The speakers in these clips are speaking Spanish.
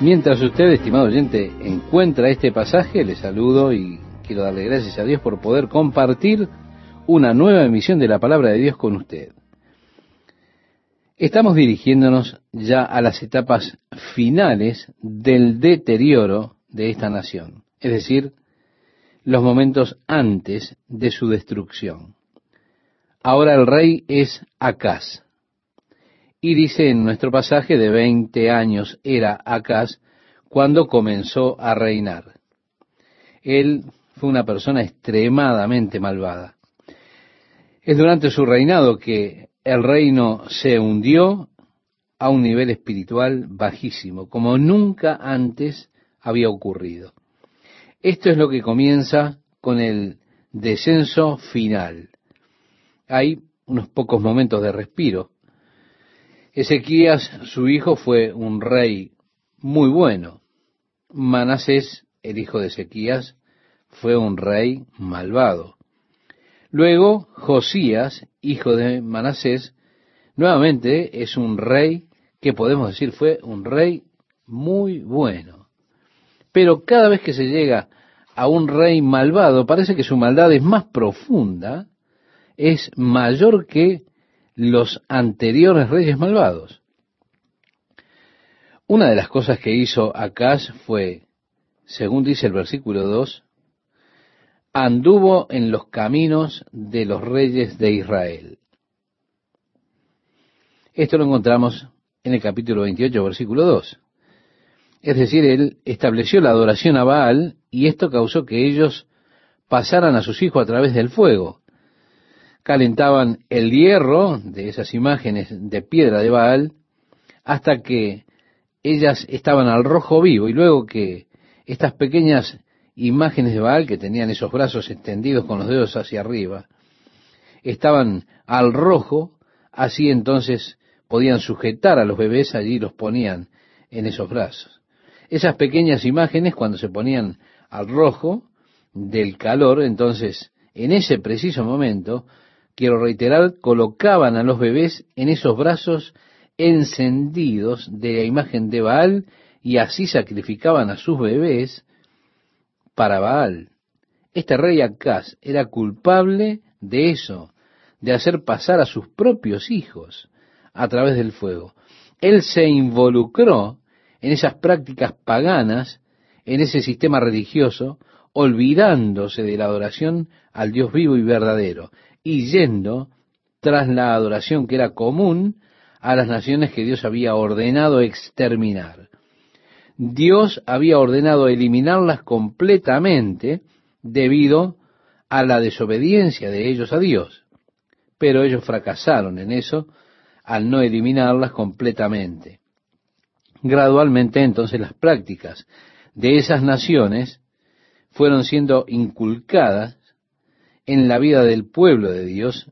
Mientras usted, estimado oyente, encuentra este pasaje, le saludo y quiero darle gracias a Dios por poder compartir una nueva emisión de la palabra de Dios con usted. Estamos dirigiéndonos ya a las etapas finales del deterioro de esta nación, es decir, los momentos antes de su destrucción. Ahora el rey es Acaz. Y dice en nuestro pasaje de 20 años era Acaz cuando comenzó a reinar. Él fue una persona extremadamente malvada. Es durante su reinado que el reino se hundió a un nivel espiritual bajísimo, como nunca antes había ocurrido. Esto es lo que comienza con el descenso final. Hay unos pocos momentos de respiro, Ezequías, su hijo, fue un rey muy bueno. Manasés, el hijo de Ezequías, fue un rey malvado. Luego, Josías, hijo de Manasés, nuevamente es un rey que podemos decir fue un rey muy bueno. Pero cada vez que se llega a un rey malvado, parece que su maldad es más profunda, es mayor que los anteriores reyes malvados. Una de las cosas que hizo Acaz fue, según dice el versículo 2, anduvo en los caminos de los reyes de Israel. Esto lo encontramos en el capítulo 28, versículo 2. Es decir, él estableció la adoración a Baal y esto causó que ellos pasaran a sus hijos a través del fuego calentaban el hierro de esas imágenes de piedra de Baal hasta que ellas estaban al rojo vivo y luego que estas pequeñas imágenes de Baal que tenían esos brazos extendidos con los dedos hacia arriba estaban al rojo, así entonces podían sujetar a los bebés allí y los ponían en esos brazos. Esas pequeñas imágenes cuando se ponían al rojo del calor, entonces en ese preciso momento quiero reiterar, colocaban a los bebés en esos brazos encendidos de la imagen de Baal y así sacrificaban a sus bebés para Baal. Este rey Acaz era culpable de eso, de hacer pasar a sus propios hijos a través del fuego. Él se involucró en esas prácticas paganas, en ese sistema religioso, olvidándose de la adoración al Dios vivo y verdadero y yendo tras la adoración que era común a las naciones que Dios había ordenado exterminar. Dios había ordenado eliminarlas completamente debido a la desobediencia de ellos a Dios. Pero ellos fracasaron en eso al no eliminarlas completamente. Gradualmente entonces las prácticas de esas naciones fueron siendo inculcadas en la vida del pueblo de Dios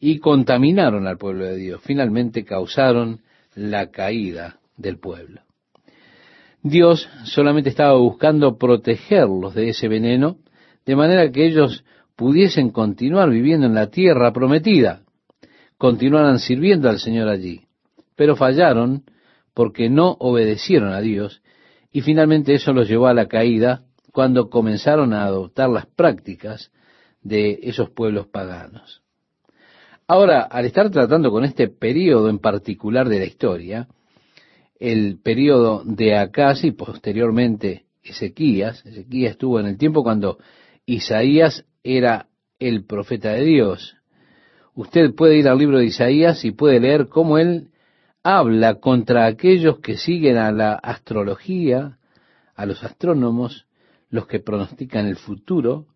y contaminaron al pueblo de Dios. Finalmente causaron la caída del pueblo. Dios solamente estaba buscando protegerlos de ese veneno, de manera que ellos pudiesen continuar viviendo en la tierra prometida, continuaran sirviendo al Señor allí. Pero fallaron porque no obedecieron a Dios y finalmente eso los llevó a la caída cuando comenzaron a adoptar las prácticas de esos pueblos paganos. Ahora, al estar tratando con este periodo en particular de la historia, el periodo de Acaz y posteriormente Ezequías, Ezequías estuvo en el tiempo cuando Isaías era el profeta de Dios. Usted puede ir al libro de Isaías y puede leer cómo él habla contra aquellos que siguen a la astrología, a los astrónomos, los que pronostican el futuro,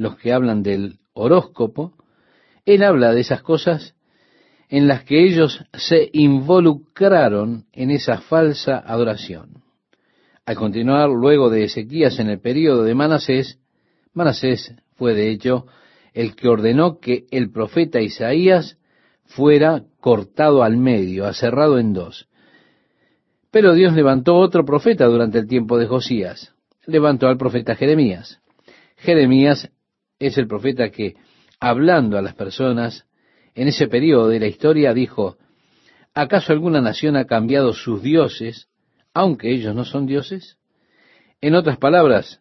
los que hablan del horóscopo, él habla de esas cosas en las que ellos se involucraron en esa falsa adoración. Al continuar luego de Ezequías en el período de Manasés, Manasés fue de hecho el que ordenó que el profeta Isaías fuera cortado al medio, aserrado en dos. Pero Dios levantó otro profeta durante el tiempo de Josías. Levantó al profeta Jeremías. Jeremías es el profeta que, hablando a las personas, en ese periodo de la historia dijo, ¿acaso alguna nación ha cambiado sus dioses aunque ellos no son dioses? En otras palabras,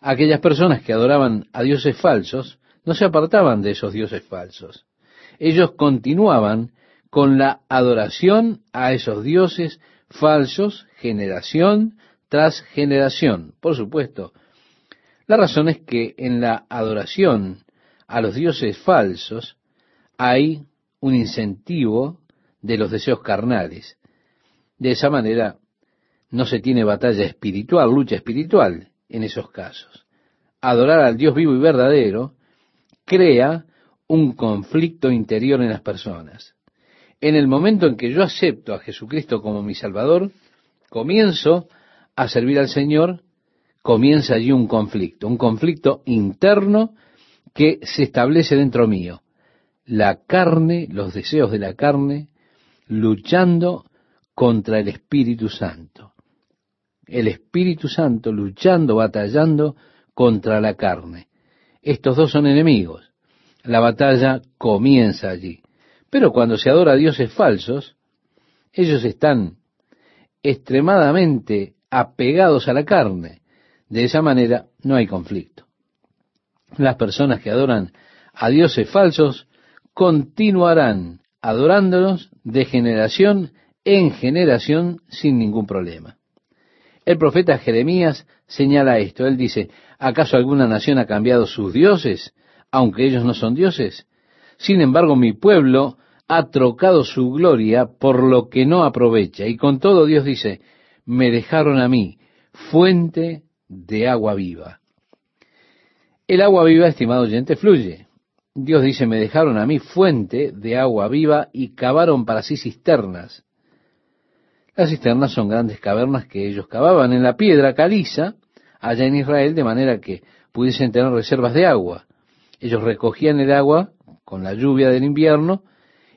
aquellas personas que adoraban a dioses falsos no se apartaban de esos dioses falsos. Ellos continuaban con la adoración a esos dioses falsos generación tras generación. Por supuesto, la razón es que en la adoración a los dioses falsos hay un incentivo de los deseos carnales. De esa manera no se tiene batalla espiritual, lucha espiritual en esos casos. Adorar al Dios vivo y verdadero crea un conflicto interior en las personas. En el momento en que yo acepto a Jesucristo como mi Salvador, comienzo a servir al Señor, comienza allí un conflicto, un conflicto interno que se establece dentro mío. La carne, los deseos de la carne, luchando contra el Espíritu Santo. El Espíritu Santo luchando, batallando contra la carne. Estos dos son enemigos. La batalla comienza allí. Pero cuando se adora a dioses falsos, ellos están extremadamente apegados a la carne. De esa manera no hay conflicto. Las personas que adoran a dioses falsos continuarán adorándolos de generación en generación sin ningún problema. El profeta Jeremías señala esto. Él dice, ¿acaso alguna nación ha cambiado sus dioses, aunque ellos no son dioses? Sin embargo, mi pueblo ha trocado su gloria por lo que no aprovecha. Y con todo Dios dice, me dejaron a mí, fuente de agua viva. El agua viva, estimado oyente, fluye. Dios dice, me dejaron a mí fuente de agua viva y cavaron para sí cisternas. Las cisternas son grandes cavernas que ellos cavaban en la piedra caliza, allá en Israel, de manera que pudiesen tener reservas de agua. Ellos recogían el agua con la lluvia del invierno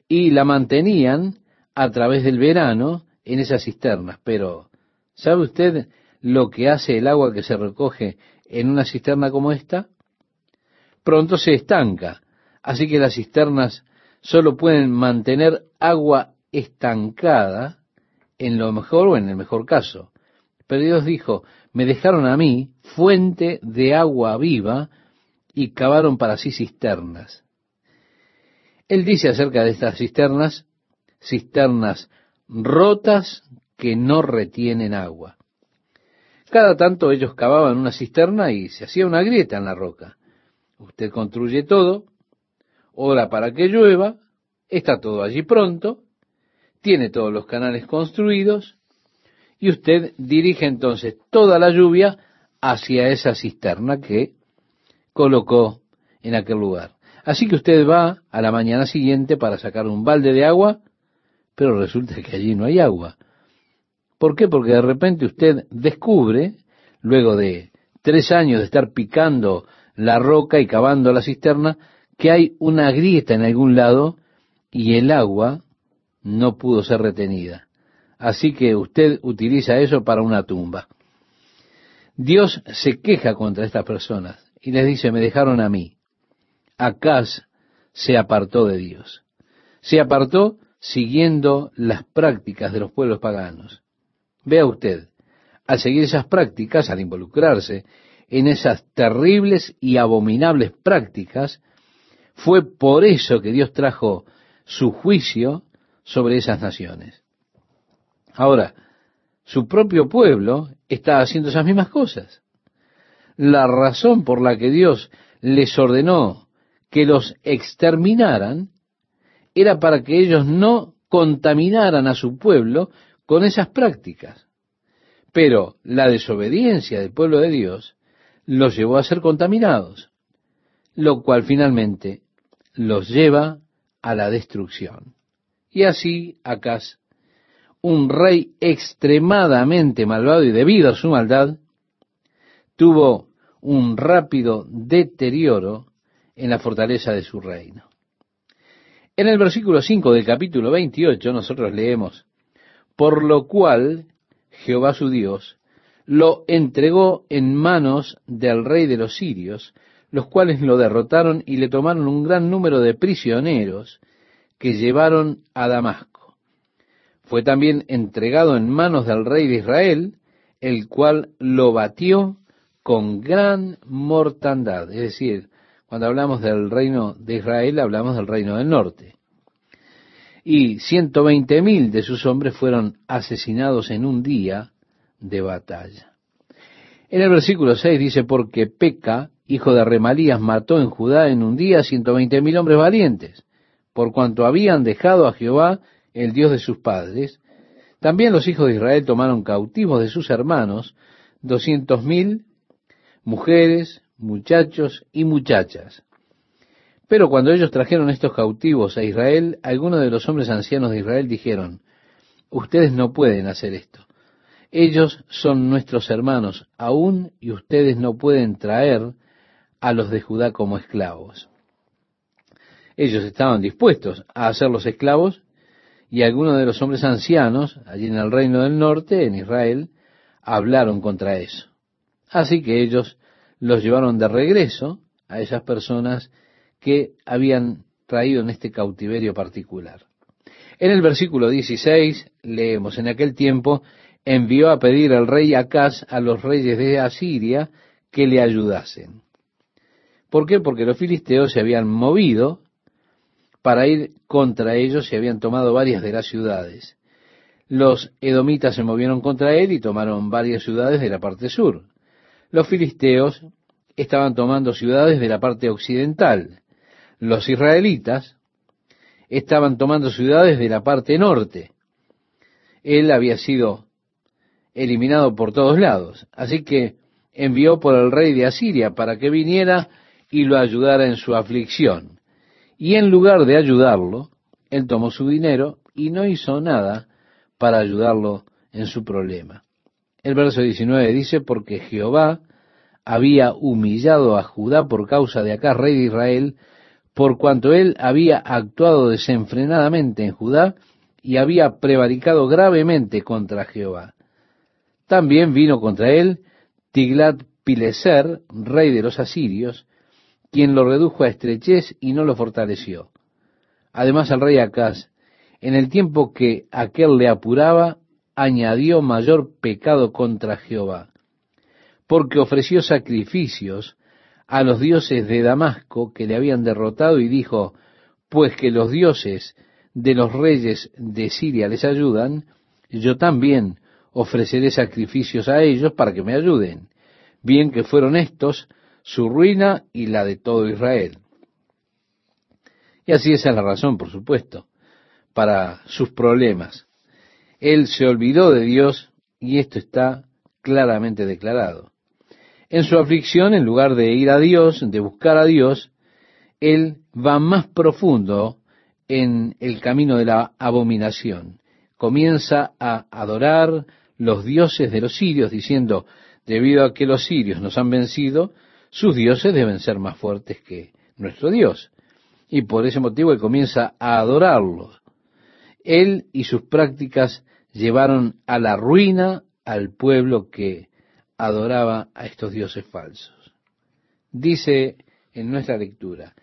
y la mantenían a través del verano en esas cisternas. Pero, ¿sabe usted lo que hace el agua que se recoge en una cisterna como esta? Pronto se estanca. Así que las cisternas solo pueden mantener agua estancada en lo mejor o en el mejor caso. Pero Dios dijo, me dejaron a mí fuente de agua viva y cavaron para sí cisternas. Él dice acerca de estas cisternas, cisternas rotas que no retienen agua. Cada tanto ellos cavaban una cisterna y se hacía una grieta en la roca. Usted construye todo, ora para que llueva, está todo allí pronto, tiene todos los canales construidos y usted dirige entonces toda la lluvia hacia esa cisterna que colocó en aquel lugar. Así que usted va a la mañana siguiente para sacar un balde de agua, pero resulta que allí no hay agua. ¿Por qué? Porque de repente usted descubre, luego de tres años de estar picando la roca y cavando la cisterna, que hay una grieta en algún lado y el agua no pudo ser retenida. Así que usted utiliza eso para una tumba. Dios se queja contra estas personas y les dice, me dejaron a mí. Acaz se apartó de Dios. Se apartó siguiendo las prácticas de los pueblos paganos. Vea usted, al seguir esas prácticas, al involucrarse en esas terribles y abominables prácticas, fue por eso que Dios trajo su juicio sobre esas naciones. Ahora, su propio pueblo está haciendo esas mismas cosas. La razón por la que Dios les ordenó que los exterminaran era para que ellos no contaminaran a su pueblo con esas prácticas. Pero la desobediencia del pueblo de Dios los llevó a ser contaminados, lo cual finalmente los lleva a la destrucción. Y así Acaz, un rey extremadamente malvado y debido a su maldad, tuvo un rápido deterioro en la fortaleza de su reino. En el versículo 5 del capítulo 28 nosotros leemos, por lo cual Jehová su Dios lo entregó en manos del rey de los sirios, los cuales lo derrotaron y le tomaron un gran número de prisioneros que llevaron a Damasco. Fue también entregado en manos del rey de Israel, el cual lo batió con gran mortandad. Es decir, cuando hablamos del reino de Israel, hablamos del reino del norte. Y ciento veinte mil de sus hombres fueron asesinados en un día de batalla. En el versículo 6 dice, porque Peca, hijo de Remalías, mató en Judá en un día ciento veinte mil hombres valientes, por cuanto habían dejado a Jehová, el Dios de sus padres. También los hijos de Israel tomaron cautivos de sus hermanos doscientos mil mujeres, muchachos y muchachas. Pero cuando ellos trajeron estos cautivos a Israel, algunos de los hombres ancianos de Israel dijeron, ustedes no pueden hacer esto. Ellos son nuestros hermanos aún y ustedes no pueden traer a los de Judá como esclavos. Ellos estaban dispuestos a hacerlos esclavos y algunos de los hombres ancianos, allí en el reino del norte, en Israel, hablaron contra eso. Así que ellos los llevaron de regreso a esas personas que habían traído en este cautiverio particular. En el versículo 16 leemos, en aquel tiempo envió a pedir al rey Acaz a los reyes de Asiria que le ayudasen. ¿Por qué? Porque los filisteos se habían movido para ir contra ellos y habían tomado varias de las ciudades. Los edomitas se movieron contra él y tomaron varias ciudades de la parte sur. Los filisteos estaban tomando ciudades de la parte occidental. Los israelitas estaban tomando ciudades de la parte norte. Él había sido eliminado por todos lados. Así que envió por el rey de Asiria para que viniera y lo ayudara en su aflicción. Y en lugar de ayudarlo, él tomó su dinero y no hizo nada para ayudarlo en su problema. El verso 19 dice, porque Jehová había humillado a Judá por causa de acá, rey de Israel, por cuanto él había actuado desenfrenadamente en Judá y había prevaricado gravemente contra Jehová. También vino contra él Tiglat Pileser, rey de los asirios, quien lo redujo a estrechez y no lo fortaleció. Además el rey Acaz, en el tiempo que aquel le apuraba, añadió mayor pecado contra Jehová, porque ofreció sacrificios a los dioses de Damasco que le habían derrotado y dijo, pues que los dioses de los reyes de Siria les ayudan, yo también ofreceré sacrificios a ellos para que me ayuden. Bien que fueron estos su ruina y la de todo Israel. Y así esa es la razón, por supuesto, para sus problemas. Él se olvidó de Dios y esto está claramente declarado. En su aflicción, en lugar de ir a Dios, de buscar a Dios, él va más profundo en el camino de la abominación. Comienza a adorar los dioses de los sirios, diciendo, debido a que los sirios nos han vencido, sus dioses deben ser más fuertes que nuestro Dios. Y por ese motivo él comienza a adorarlos. Él y sus prácticas llevaron a la ruina al pueblo que adoraba a estos dioses falsos. Dice en nuestra lectura,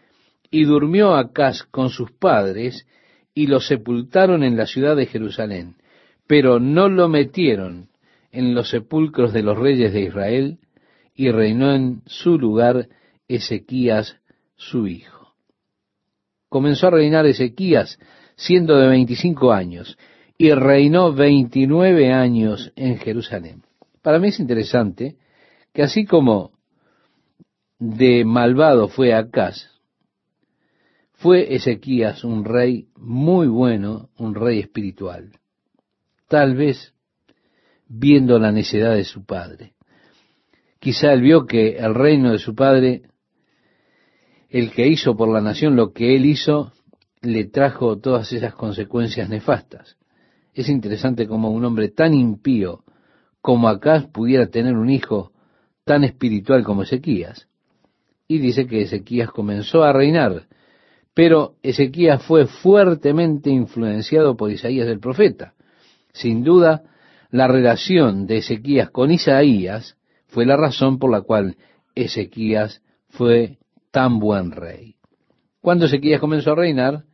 y durmió Acaz con sus padres y lo sepultaron en la ciudad de Jerusalén, pero no lo metieron en los sepulcros de los reyes de Israel, y reinó en su lugar Ezequías su hijo. Comenzó a reinar Ezequías siendo de veinticinco años, y reinó veintinueve años en Jerusalén. Para mí es interesante que así como de malvado fue Acaz, fue Ezequías un rey muy bueno, un rey espiritual. Tal vez viendo la necedad de su padre. Quizá él vio que el reino de su padre, el que hizo por la nación lo que él hizo, le trajo todas esas consecuencias nefastas. Es interesante como un hombre tan impío como Acaz pudiera tener un hijo tan espiritual como Ezequías. Y dice que Ezequías comenzó a reinar, pero Ezequías fue fuertemente influenciado por Isaías el profeta. Sin duda, la relación de Ezequías con Isaías fue la razón por la cual Ezequías fue tan buen rey. Cuando Ezequías comenzó a reinar,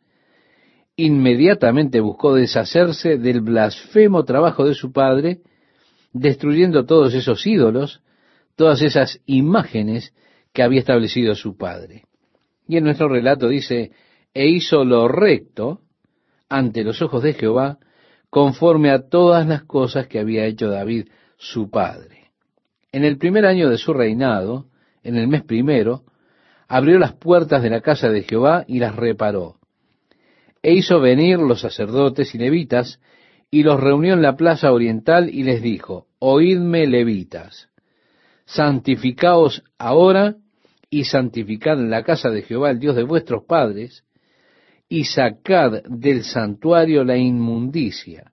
inmediatamente buscó deshacerse del blasfemo trabajo de su padre, destruyendo todos esos ídolos, todas esas imágenes que había establecido su padre. Y en nuestro relato dice, e hizo lo recto ante los ojos de Jehová, conforme a todas las cosas que había hecho David su padre. En el primer año de su reinado, en el mes primero, abrió las puertas de la casa de Jehová y las reparó. E hizo venir los sacerdotes y levitas, y los reunió en la plaza oriental y les dijo, Oídme levitas, santificaos ahora y santificad en la casa de Jehová, el Dios de vuestros padres, y sacad del santuario la inmundicia,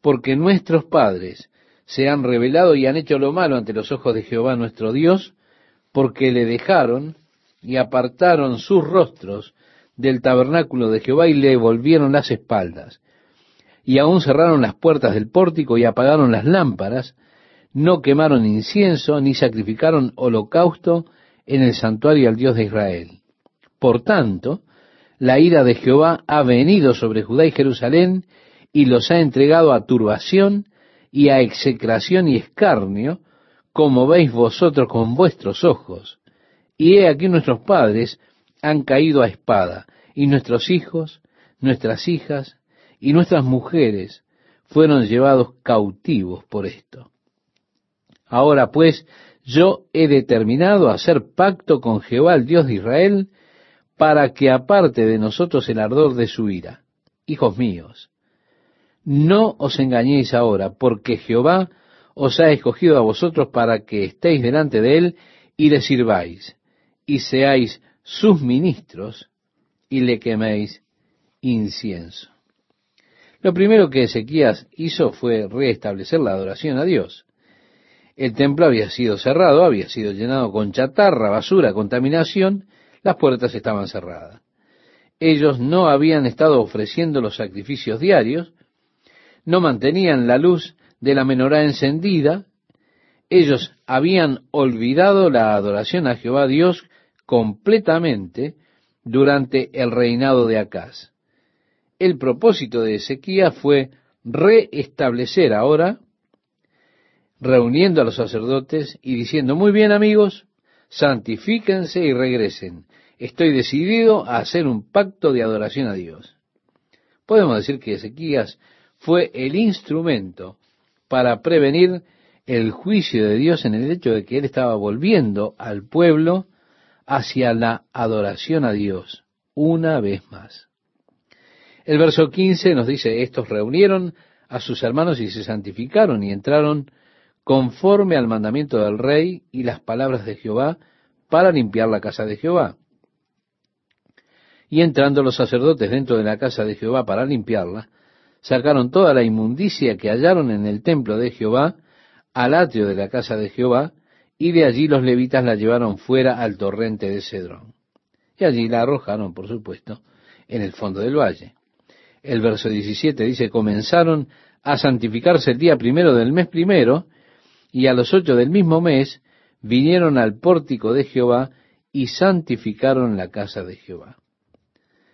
porque nuestros padres se han revelado y han hecho lo malo ante los ojos de Jehová nuestro Dios, porque le dejaron y apartaron sus rostros del tabernáculo de Jehová y le volvieron las espaldas. Y aún cerraron las puertas del pórtico y apagaron las lámparas, no quemaron incienso ni sacrificaron holocausto en el santuario al Dios de Israel. Por tanto, la ira de Jehová ha venido sobre Judá y Jerusalén y los ha entregado a turbación y a execración y escarnio, como veis vosotros con vuestros ojos. Y he aquí nuestros padres han caído a espada, y nuestros hijos, nuestras hijas y nuestras mujeres fueron llevados cautivos por esto. Ahora pues, yo he determinado hacer pacto con Jehová, el Dios de Israel, para que aparte de nosotros el ardor de su ira. Hijos míos, no os engañéis ahora, porque Jehová os ha escogido a vosotros para que estéis delante de él y le sirváis, y seáis sus ministros, y le queméis incienso. Lo primero que Ezequías hizo fue restablecer la adoración a Dios. El templo había sido cerrado, había sido llenado con chatarra, basura, contaminación, las puertas estaban cerradas. Ellos no habían estado ofreciendo los sacrificios diarios, no mantenían la luz de la menorá encendida, ellos habían olvidado la adoración a Jehová Dios completamente durante el reinado de Acaz. El propósito de Ezequías fue reestablecer ahora reuniendo a los sacerdotes y diciendo, muy bien amigos, santifíquense y regresen. Estoy decidido a hacer un pacto de adoración a Dios. Podemos decir que Ezequías fue el instrumento para prevenir el juicio de Dios en el hecho de que él estaba volviendo al pueblo hacia la adoración a Dios una vez más. El verso 15 nos dice, estos reunieron a sus hermanos y se santificaron y entraron conforme al mandamiento del rey y las palabras de Jehová para limpiar la casa de Jehová. Y entrando los sacerdotes dentro de la casa de Jehová para limpiarla, sacaron toda la inmundicia que hallaron en el templo de Jehová al atrio de la casa de Jehová, y de allí los levitas la llevaron fuera al torrente de Cedrón. Y allí la arrojaron, por supuesto, en el fondo del valle. El verso 17 dice, comenzaron a santificarse el día primero del mes primero, y a los ocho del mismo mes vinieron al pórtico de Jehová y santificaron la casa de Jehová.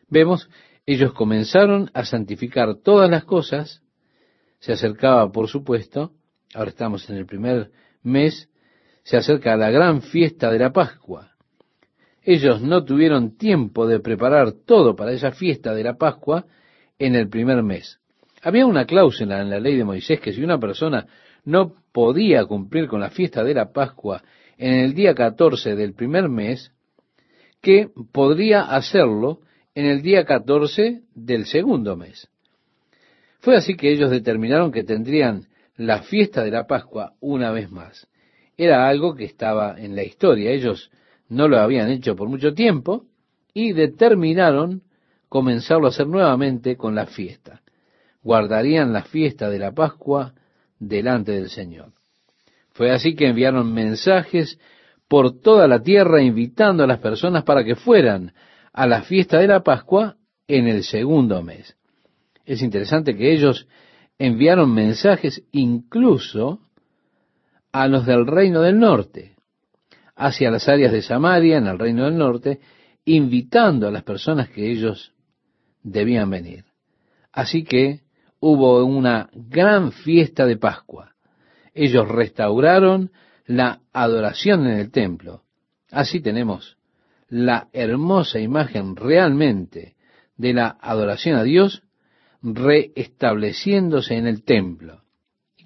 Vemos, ellos comenzaron a santificar todas las cosas, se acercaba, por supuesto, ahora estamos en el primer mes, se acerca la gran fiesta de la Pascua. Ellos no tuvieron tiempo de preparar todo para esa fiesta de la Pascua en el primer mes. Había una cláusula en la ley de Moisés que si una persona no podía cumplir con la fiesta de la Pascua en el día 14 del primer mes, que podría hacerlo en el día 14 del segundo mes. Fue así que ellos determinaron que tendrían la fiesta de la Pascua una vez más. Era algo que estaba en la historia. Ellos no lo habían hecho por mucho tiempo y determinaron comenzarlo a hacer nuevamente con la fiesta. Guardarían la fiesta de la Pascua delante del Señor. Fue así que enviaron mensajes por toda la tierra invitando a las personas para que fueran a la fiesta de la Pascua en el segundo mes. Es interesante que ellos enviaron mensajes incluso a los del reino del norte, hacia las áreas de Samaria, en el reino del norte, invitando a las personas que ellos debían venir. Así que hubo una gran fiesta de Pascua. Ellos restauraron la adoración en el templo. Así tenemos la hermosa imagen realmente de la adoración a Dios reestableciéndose en el templo.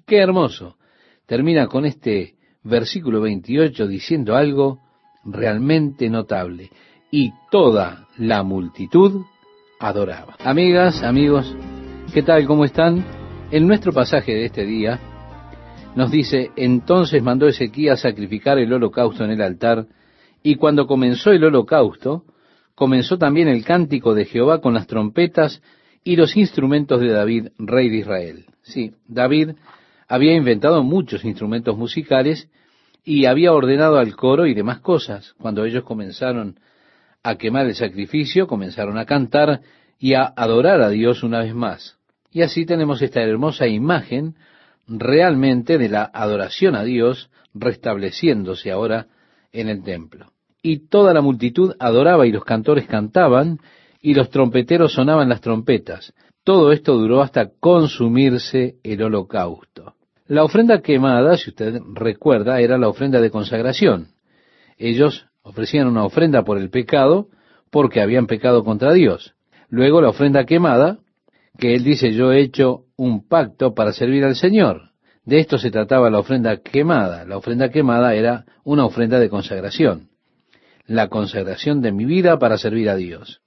Qué hermoso. Termina con este versículo 28 diciendo algo realmente notable. Y toda la multitud adoraba. Amigas, amigos, ¿qué tal? ¿Cómo están? En nuestro pasaje de este día nos dice, entonces mandó Ezequías sacrificar el holocausto en el altar, y cuando comenzó el holocausto, comenzó también el cántico de Jehová con las trompetas y los instrumentos de David, rey de Israel. Sí, David había inventado muchos instrumentos musicales y había ordenado al coro y demás cosas. Cuando ellos comenzaron a quemar el sacrificio, comenzaron a cantar y a adorar a Dios una vez más. Y así tenemos esta hermosa imagen realmente de la adoración a Dios restableciéndose ahora en el templo. Y toda la multitud adoraba y los cantores cantaban y los trompeteros sonaban las trompetas. Todo esto duró hasta consumirse el holocausto. La ofrenda quemada, si usted recuerda, era la ofrenda de consagración. Ellos ofrecían una ofrenda por el pecado porque habían pecado contra Dios. Luego la ofrenda quemada, que él dice yo he hecho un pacto para servir al Señor. De esto se trataba la ofrenda quemada. La ofrenda quemada era una ofrenda de consagración. La consagración de mi vida para servir a Dios.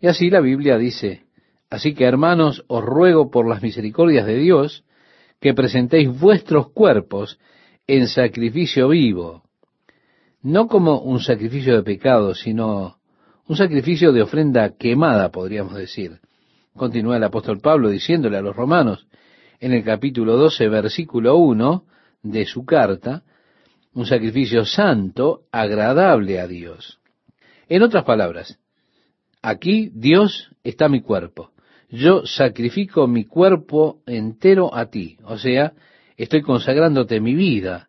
Y así la Biblia dice, así que hermanos, os ruego por las misericordias de Dios, que presentéis vuestros cuerpos en sacrificio vivo, no como un sacrificio de pecado, sino un sacrificio de ofrenda quemada, podríamos decir. Continúa el apóstol Pablo diciéndole a los romanos en el capítulo 12, versículo 1 de su carta, un sacrificio santo, agradable a Dios. En otras palabras, Aquí, Dios, está mi cuerpo. Yo sacrifico mi cuerpo entero a ti. O sea, estoy consagrándote mi vida,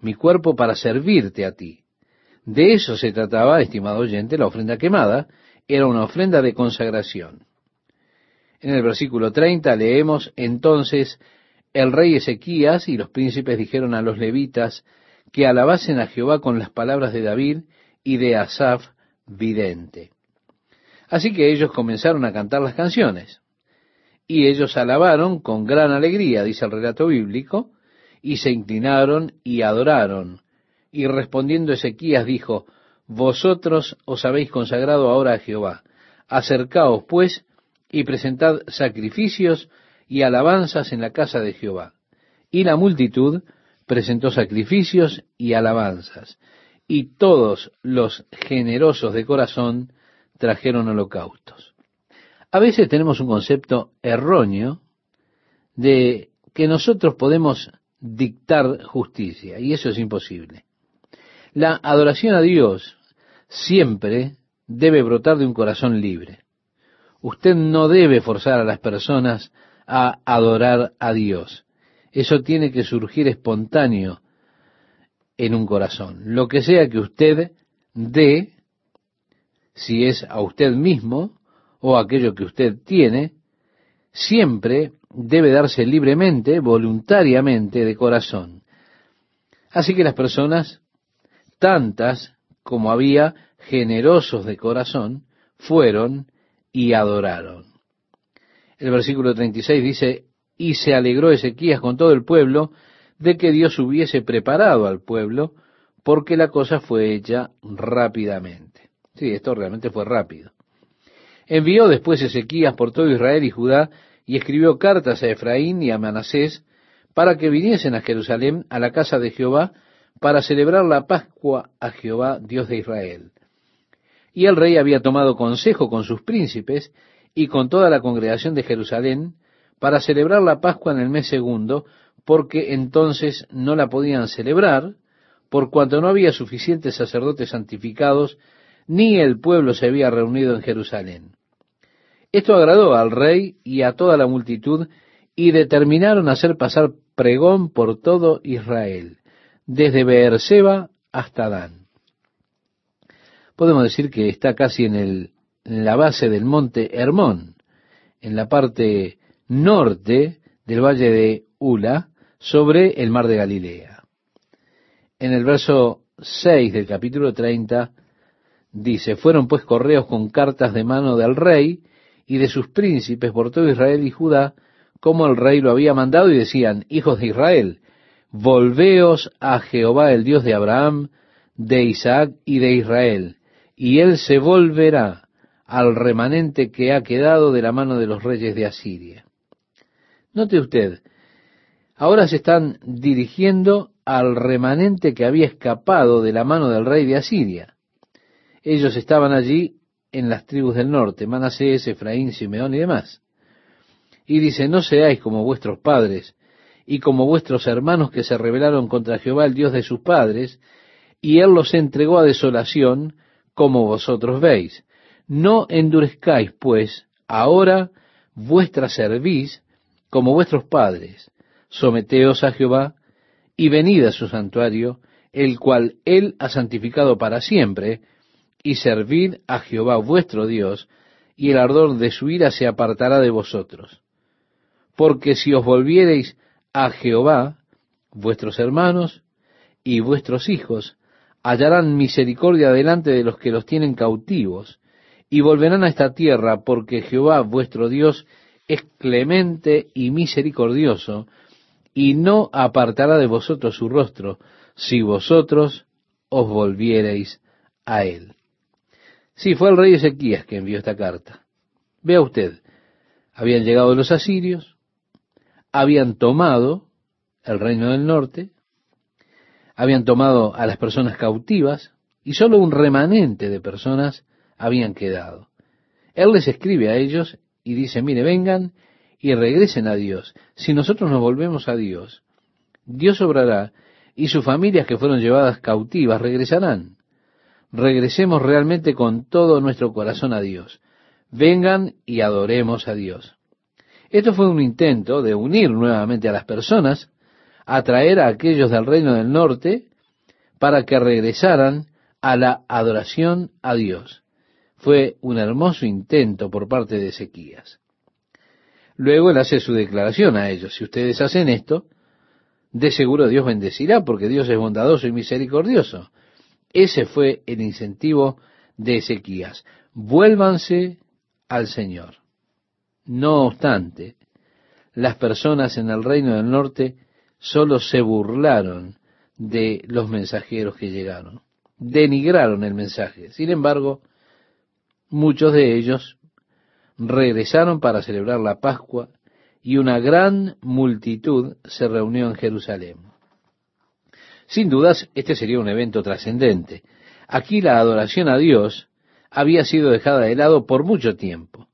mi cuerpo para servirte a ti. De eso se trataba, estimado oyente, la ofrenda quemada, era una ofrenda de consagración. En el versículo 30 leemos, entonces el rey Ezequías y los príncipes dijeron a los levitas que alabasen a Jehová con las palabras de David y de Asaf vidente. Así que ellos comenzaron a cantar las canciones. Y ellos alabaron con gran alegría, dice el relato bíblico, y se inclinaron y adoraron. Y respondiendo Ezequías dijo, Vosotros os habéis consagrado ahora a Jehová. Acercaos, pues, y presentad sacrificios y alabanzas en la casa de Jehová. Y la multitud presentó sacrificios y alabanzas. Y todos los generosos de corazón trajeron holocaustos. A veces tenemos un concepto erróneo de que nosotros podemos dictar justicia, y eso es imposible. La adoración a Dios siempre debe brotar de un corazón libre. Usted no debe forzar a las personas a adorar a Dios. Eso tiene que surgir espontáneo en un corazón. Lo que sea que usted dé si es a usted mismo o aquello que usted tiene, siempre debe darse libremente, voluntariamente, de corazón. Así que las personas, tantas como había generosos de corazón, fueron y adoraron. El versículo 36 dice, y se alegró Ezequías con todo el pueblo de que Dios hubiese preparado al pueblo, porque la cosa fue hecha rápidamente. Sí, esto realmente fue rápido. Envió después Ezequías por todo Israel y Judá y escribió cartas a Efraín y a Manasés para que viniesen a Jerusalén a la casa de Jehová para celebrar la Pascua a Jehová, Dios de Israel. Y el rey había tomado consejo con sus príncipes y con toda la congregación de Jerusalén para celebrar la Pascua en el mes segundo, porque entonces no la podían celebrar, por cuanto no había suficientes sacerdotes santificados ni el pueblo se había reunido en Jerusalén. Esto agradó al rey y a toda la multitud, y determinaron hacer pasar pregón por todo Israel, desde Beerseba hasta Dan. Podemos decir que está casi en el en la base del monte Hermón, en la parte norte del valle de Ula, sobre el mar de Galilea. En el verso 6 del capítulo 30 dice, fueron pues correos con cartas de mano del rey y de sus príncipes por todo Israel y Judá, como el rey lo había mandado, y decían, hijos de Israel, volveos a Jehová el Dios de Abraham, de Isaac y de Israel, y él se volverá al remanente que ha quedado de la mano de los reyes de Asiria. Note usted, ahora se están dirigiendo al remanente que había escapado de la mano del rey de Asiria. Ellos estaban allí en las tribus del norte, Manasés, Efraín, Simeón y demás. Y dice, no seáis como vuestros padres y como vuestros hermanos que se rebelaron contra Jehová, el Dios de sus padres, y él los entregó a desolación, como vosotros veis. No endurezcáis, pues, ahora vuestra cerviz como vuestros padres. Someteos a Jehová y venid a su santuario, el cual él ha santificado para siempre, y servid a Jehová vuestro Dios, y el ardor de su ira se apartará de vosotros porque si os volviereis a Jehová, vuestros hermanos y vuestros hijos hallarán misericordia delante de los que los tienen cautivos, y volverán a esta tierra, porque Jehová vuestro Dios es clemente y misericordioso, y no apartará de vosotros su rostro, si vosotros os volviereis a él. Sí, fue el rey Ezequías que envió esta carta. Vea usted, habían llegado los asirios, habían tomado el reino del norte, habían tomado a las personas cautivas y solo un remanente de personas habían quedado. Él les escribe a ellos y dice, mire, vengan y regresen a Dios. Si nosotros nos volvemos a Dios, Dios obrará y sus familias que fueron llevadas cautivas regresarán. Regresemos realmente con todo nuestro corazón a Dios. Vengan y adoremos a Dios. Esto fue un intento de unir nuevamente a las personas, atraer a aquellos del reino del norte, para que regresaran a la adoración a Dios. Fue un hermoso intento por parte de Ezequías. Luego él hace su declaración a ellos. Si ustedes hacen esto, de seguro Dios bendecirá, porque Dios es bondadoso y misericordioso. Ese fue el incentivo de Ezequías. Vuélvanse al Señor. No obstante, las personas en el reino del norte solo se burlaron de los mensajeros que llegaron, denigraron el mensaje. Sin embargo, muchos de ellos regresaron para celebrar la Pascua y una gran multitud se reunió en Jerusalén. Sin dudas, este sería un evento trascendente. Aquí la adoración a Dios había sido dejada de lado por mucho tiempo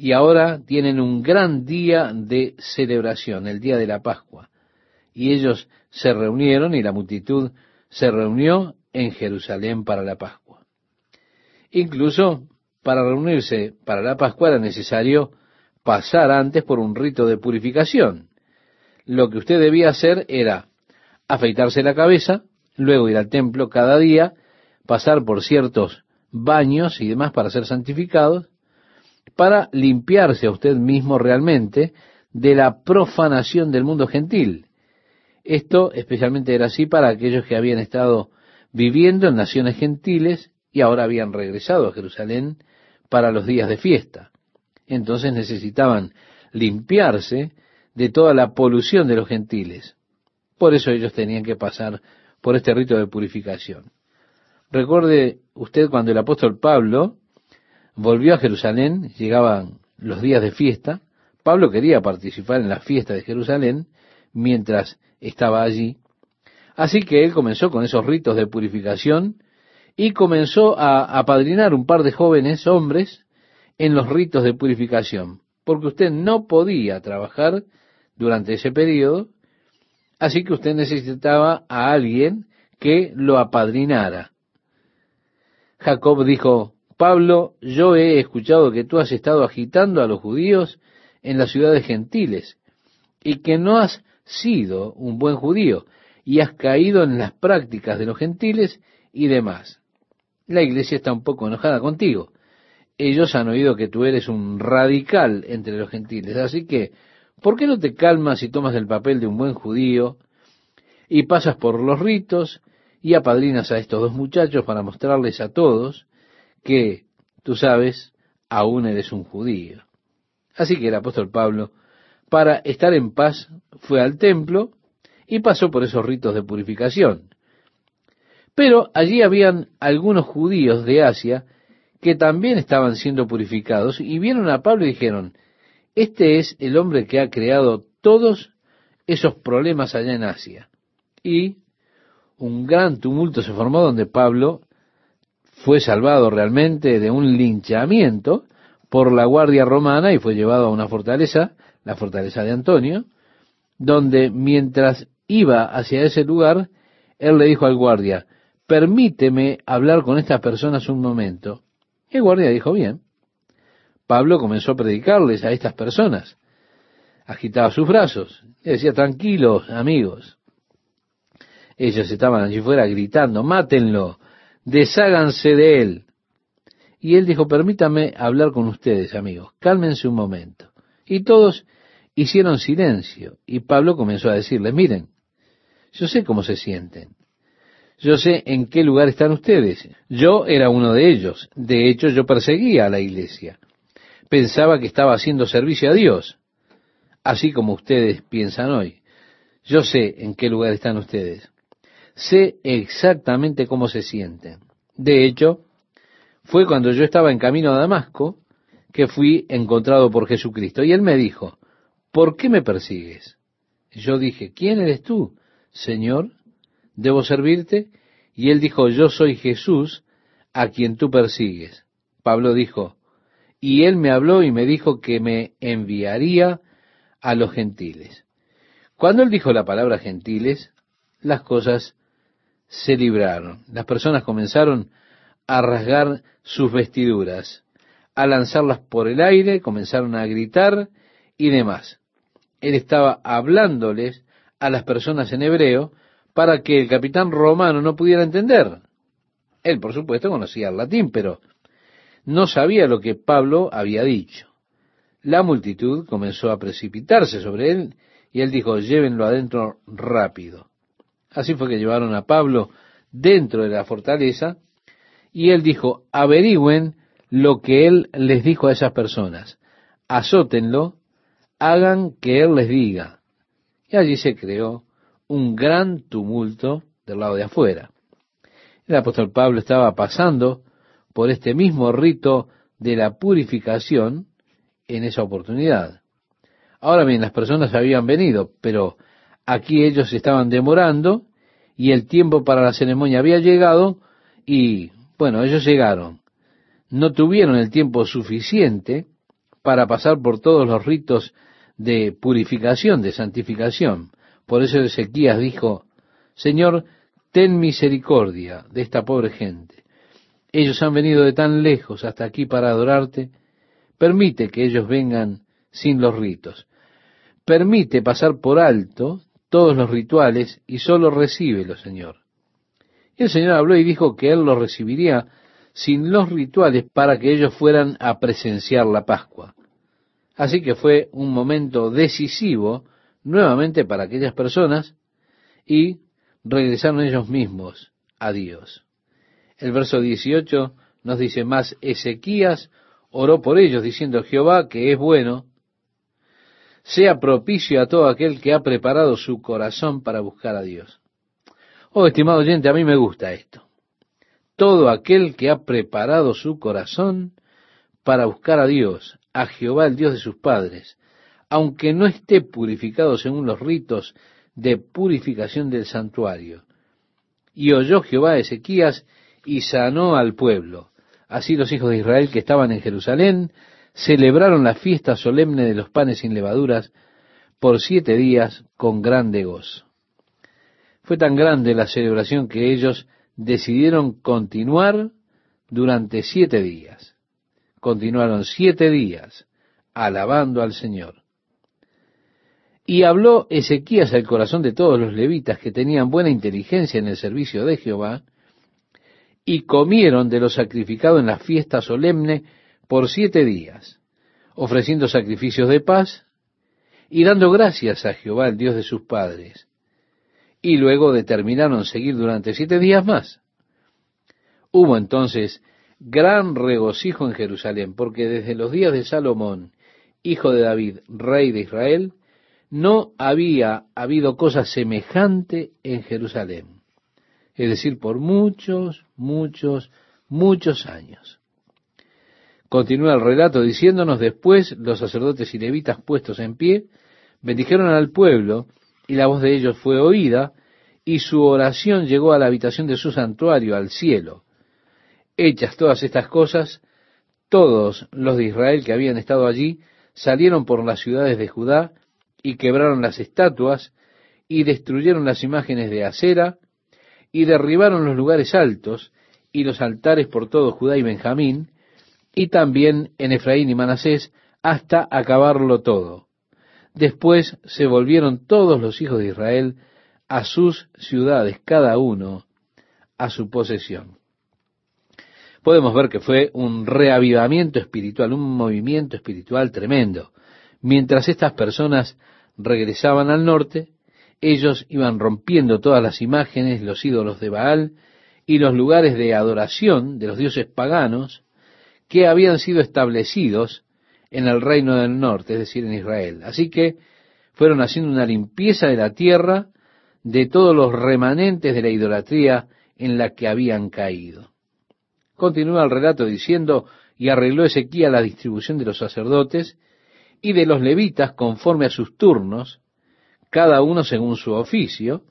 y ahora tienen un gran día de celebración, el día de la Pascua. Y ellos se reunieron y la multitud se reunió en Jerusalén para la Pascua. Incluso para reunirse para la Pascua era necesario pasar antes por un rito de purificación. Lo que usted debía hacer era afeitarse la cabeza, luego ir al templo cada día, pasar por ciertos baños y demás para ser santificados, para limpiarse a usted mismo realmente de la profanación del mundo gentil. Esto especialmente era así para aquellos que habían estado viviendo en naciones gentiles y ahora habían regresado a Jerusalén para los días de fiesta. Entonces necesitaban limpiarse de toda la polución de los gentiles. Por eso ellos tenían que pasar por este rito de purificación. Recuerde usted cuando el apóstol Pablo volvió a Jerusalén, llegaban los días de fiesta, Pablo quería participar en la fiesta de Jerusalén mientras estaba allí, así que él comenzó con esos ritos de purificación y comenzó a apadrinar un par de jóvenes hombres en los ritos de purificación, porque usted no podía trabajar durante ese periodo, así que usted necesitaba a alguien que lo apadrinara. Jacob dijo, Pablo, yo he escuchado que tú has estado agitando a los judíos en las ciudades gentiles y que no has sido un buen judío y has caído en las prácticas de los gentiles y demás. La iglesia está un poco enojada contigo. ellos han oído que tú eres un radical entre los gentiles. Así que, ¿por qué no te calmas y tomas el papel de un buen judío y pasas por los ritos y apadrinas a estos dos muchachos para mostrarles a todos que, tú sabes, aún eres un judío? Así que el apóstol Pablo, para estar en paz, fue al templo y pasó por esos ritos de purificación. Pero allí habían algunos judíos de Asia que también estaban siendo purificados y vieron a Pablo y dijeron, este es el hombre que ha creado todos esos problemas allá en Asia. Y un gran tumulto se formó donde Pablo fue salvado realmente de un linchamiento por la guardia romana y fue llevado a una fortaleza, la fortaleza de Antonio, donde mientras iba hacia ese lugar, él le dijo al guardia, permíteme hablar con estas personas un momento. Y el guardia dijo, bien. Pablo comenzó a predicarles a estas personas. Agitaba sus brazos. Y decía, tranquilos, amigos. Ellos estaban allí fuera gritando, mátenlo, desháganse de él. Y él dijo, permítame hablar con ustedes, amigos, cálmense un momento. Y todos hicieron silencio. Y Pablo comenzó a decirles, miren, yo sé cómo se sienten. Yo sé en qué lugar están ustedes. Yo era uno de ellos. De hecho, yo perseguía a la iglesia. Pensaba que estaba haciendo servicio a Dios, así como ustedes piensan hoy. Yo sé en qué lugar están ustedes. Sé exactamente cómo se sienten. De hecho, fue cuando yo estaba en camino a Damasco que fui encontrado por Jesucristo. Y él me dijo, ¿por qué me persigues? Yo dije, ¿quién eres tú, Señor? ¿Debo servirte? Y él dijo, yo soy Jesús a quien tú persigues. Pablo dijo, y él me habló y me dijo que me enviaría a los gentiles. Cuando él dijo la palabra gentiles, las cosas se libraron. Las personas comenzaron a rasgar sus vestiduras, a lanzarlas por el aire, comenzaron a gritar y demás. Él estaba hablándoles a las personas en hebreo para que el capitán romano no pudiera entender. Él, por supuesto, conocía el latín, pero no sabía lo que Pablo había dicho. La multitud comenzó a precipitarse sobre él y él dijo, llévenlo adentro rápido. Así fue que llevaron a Pablo dentro de la fortaleza y él dijo, averigüen lo que él les dijo a esas personas, azótenlo, hagan que él les diga. Y allí se creó un gran tumulto del lado de afuera. El apóstol Pablo estaba pasando por este mismo rito de la purificación en esa oportunidad. Ahora bien, las personas habían venido, pero aquí ellos estaban demorando y el tiempo para la ceremonia había llegado y, bueno, ellos llegaron. No tuvieron el tiempo suficiente para pasar por todos los ritos de purificación, de santificación. Por eso Ezequías dijo, Señor, ten misericordia de esta pobre gente. Ellos han venido de tan lejos hasta aquí para adorarte. Permite que ellos vengan sin los ritos. Permite pasar por alto todos los rituales y solo recíbelos, Señor. Y el Señor habló y dijo que Él los recibiría sin los rituales para que ellos fueran a presenciar la Pascua. Así que fue un momento decisivo nuevamente para aquellas personas y regresaron ellos mismos a Dios. El verso 18 nos dice, más Ezequías oró por ellos diciendo, Jehová, que es bueno, sea propicio a todo aquel que ha preparado su corazón para buscar a Dios. Oh, estimado oyente, a mí me gusta esto. Todo aquel que ha preparado su corazón para buscar a Dios, a Jehová, el Dios de sus padres, aunque no esté purificado según los ritos de purificación del santuario. Y oyó Jehová a Ezequías y sanó al pueblo. Así los hijos de Israel que estaban en Jerusalén celebraron la fiesta solemne de los panes sin levaduras por siete días con grande gozo. Fue tan grande la celebración que ellos decidieron continuar durante siete días. Continuaron siete días alabando al Señor. Y habló Ezequías al corazón de todos los levitas que tenían buena inteligencia en el servicio de Jehová, y comieron de lo sacrificado en la fiesta solemne por siete días, ofreciendo sacrificios de paz y dando gracias a Jehová, el Dios de sus padres. Y luego determinaron seguir durante siete días más. Hubo entonces gran regocijo en Jerusalén, porque desde los días de Salomón, hijo de David, rey de Israel, no había habido cosa semejante en Jerusalén. Es decir, por muchos, muchos, muchos años. Continúa el relato diciéndonos después los sacerdotes y levitas puestos en pie, bendijeron al pueblo y la voz de ellos fue oída y su oración llegó a la habitación de su santuario, al cielo. Hechas todas estas cosas, todos los de Israel que habían estado allí salieron por las ciudades de Judá y quebraron las estatuas y destruyeron las imágenes de acera y derribaron los lugares altos y los altares por todo Judá y Benjamín y también en Efraín y Manasés hasta acabarlo todo. Después se volvieron todos los hijos de Israel a sus ciudades, cada uno a su posesión. Podemos ver que fue un reavivamiento espiritual, un movimiento espiritual tremendo. Mientras estas personas regresaban al norte, ellos iban rompiendo todas las imágenes, los ídolos de Baal y los lugares de adoración de los dioses paganos que habían sido establecidos en el reino del norte, es decir, en Israel. Así que fueron haciendo una limpieza de la tierra de todos los remanentes de la idolatría en la que habían caído. Continúa el relato diciendo, y arregló Ezequiel la distribución de los sacerdotes y de los levitas conforme a sus turnos, cada uno según su oficio,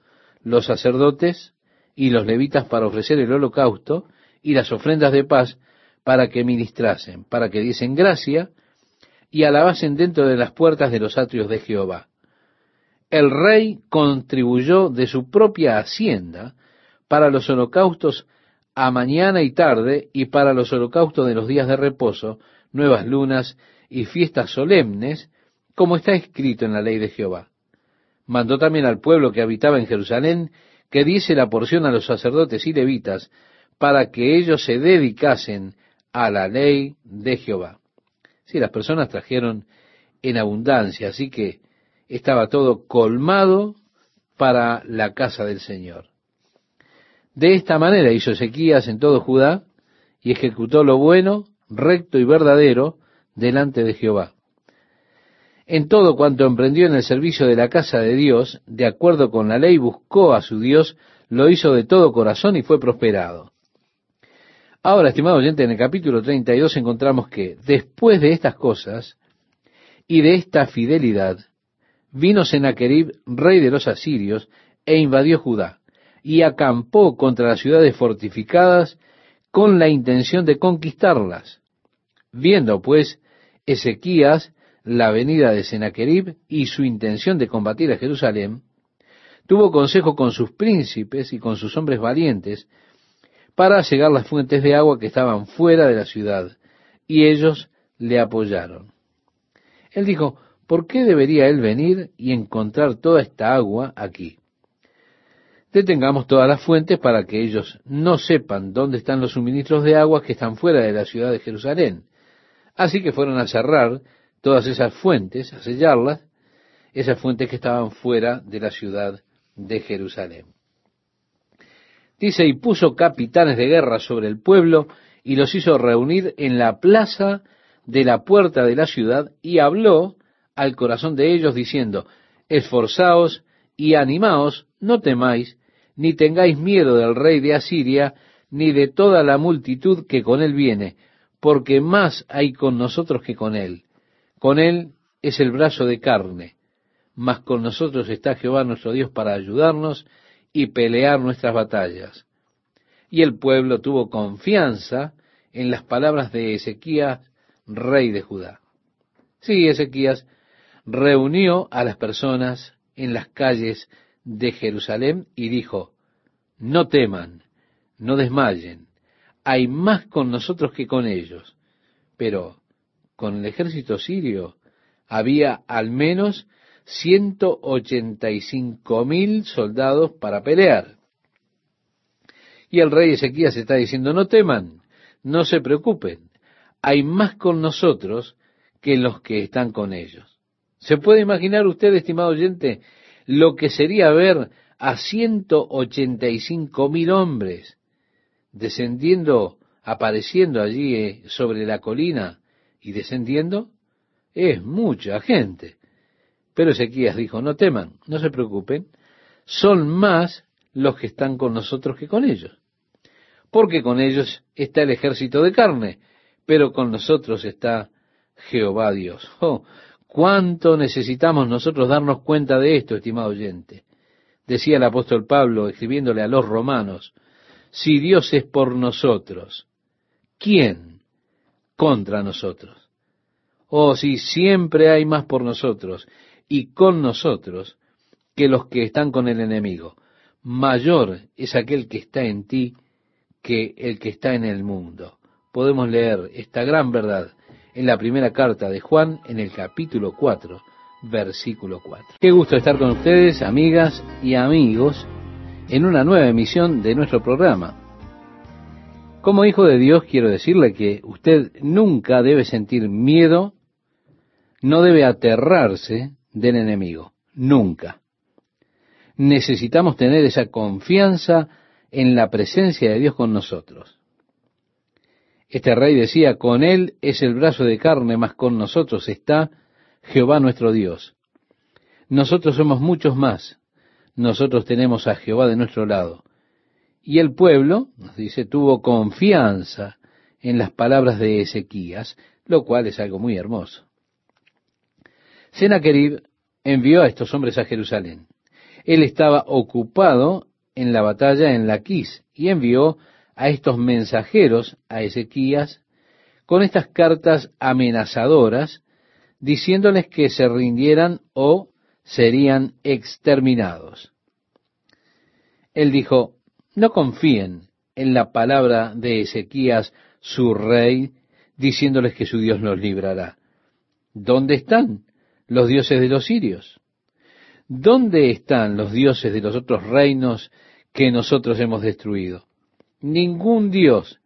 los sacerdotes y los levitas para ofrecer el holocausto y las ofrendas de paz para que ministrasen, para que diesen gracia y alabasen dentro de las puertas de los atrios de Jehová. El rey contribuyó de su propia hacienda para los holocaustos a mañana y tarde y para los holocaustos de los días de reposo, nuevas lunas y fiestas solemnes, como está escrito en la ley de Jehová. Mandó también al pueblo que habitaba en Jerusalén que diese la porción a los sacerdotes y levitas para que ellos se dedicasen a la ley de Jehová. Si las personas trajeron en abundancia, así que estaba todo colmado para la casa del Señor. De esta manera hizo Ezequías en todo Judá y ejecutó lo bueno, recto y verdadero delante de Jehová. En todo cuanto emprendió en el servicio de la casa de Dios, de acuerdo con la ley, buscó a su Dios, lo hizo de todo corazón y fue prosperado. Ahora, estimado oyente, en el capítulo 32 encontramos que después de estas cosas y de esta fidelidad, vino Sennacherib, rey de los asirios, e invadió Judá, y acampó contra las ciudades fortificadas con la intención de conquistarlas. Viendo, pues, Ezequías la venida de Sennacherib y su intención de combatir a Jerusalén, tuvo consejo con sus príncipes y con sus hombres valientes, para cegar las fuentes de agua que estaban fuera de la ciudad, y ellos le apoyaron. Él dijo, ¿por qué debería él venir y encontrar toda esta agua aquí? Detengamos todas las fuentes para que ellos no sepan dónde están los suministros de agua que están fuera de la ciudad de Jerusalén. Así que fueron a cerrar todas esas fuentes, a sellarlas, esas fuentes que estaban fuera de la ciudad de Jerusalén. Dice, y puso capitanes de guerra sobre el pueblo y los hizo reunir en la plaza de la puerta de la ciudad y habló al corazón de ellos diciendo, esforzaos y animaos, no temáis, ni tengáis miedo del rey de Asiria, ni de toda la multitud que con él viene, porque más hay con nosotros que con él. Con él es el brazo de carne, mas con nosotros está Jehová nuestro Dios para ayudarnos y pelear nuestras batallas. Y el pueblo tuvo confianza en las palabras de Ezequías, rey de Judá. Sí, Ezequías reunió a las personas en las calles de Jerusalén y dijo, no teman, no desmayen, hay más con nosotros que con ellos. Pero con el ejército sirio había al menos ciento ochenta y cinco mil soldados para pelear. Y el rey Ezequías está diciendo, no teman, no se preocupen, hay más con nosotros que los que están con ellos. ¿Se puede imaginar usted, estimado oyente, lo que sería ver a ciento ochenta y cinco mil hombres descendiendo, apareciendo allí eh, sobre la colina y descendiendo? Es mucha gente. Pero Ezequías dijo, no teman, no se preocupen, son más los que están con nosotros que con ellos. Porque con ellos está el ejército de carne, pero con nosotros está Jehová Dios. Oh, cuánto necesitamos nosotros darnos cuenta de esto, estimado oyente. Decía el apóstol Pablo, escribiéndole a los romanos, si Dios es por nosotros, ¿quién contra nosotros? Oh, si siempre hay más por nosotros y con nosotros que los que están con el enemigo. Mayor es aquel que está en ti que el que está en el mundo. Podemos leer esta gran verdad en la primera carta de Juan en el capítulo 4, versículo 4. Qué gusto estar con ustedes, amigas y amigos, en una nueva emisión de nuestro programa. Como hijo de Dios quiero decirle que usted nunca debe sentir miedo, no debe aterrarse del enemigo, nunca. Necesitamos tener esa confianza en la presencia de Dios con nosotros. Este rey decía, con él es el brazo de carne, mas con nosotros está Jehová nuestro Dios. Nosotros somos muchos más. Nosotros tenemos a Jehová de nuestro lado. Y el pueblo, nos dice, tuvo confianza en las palabras de Ezequías, lo cual es algo muy hermoso. Sennacherib envió a estos hombres a Jerusalén. Él estaba ocupado en la batalla en Laquis y envió a estos mensajeros a Ezequías con estas cartas amenazadoras, diciéndoles que se rindieran o serían exterminados. Él dijo, no confíen en la palabra de Ezequías, su rey, diciéndoles que su Dios los librará. ¿Dónde están los dioses de los sirios? ¿Dónde están los dioses de los otros reinos que nosotros hemos destruido? Ningún Dios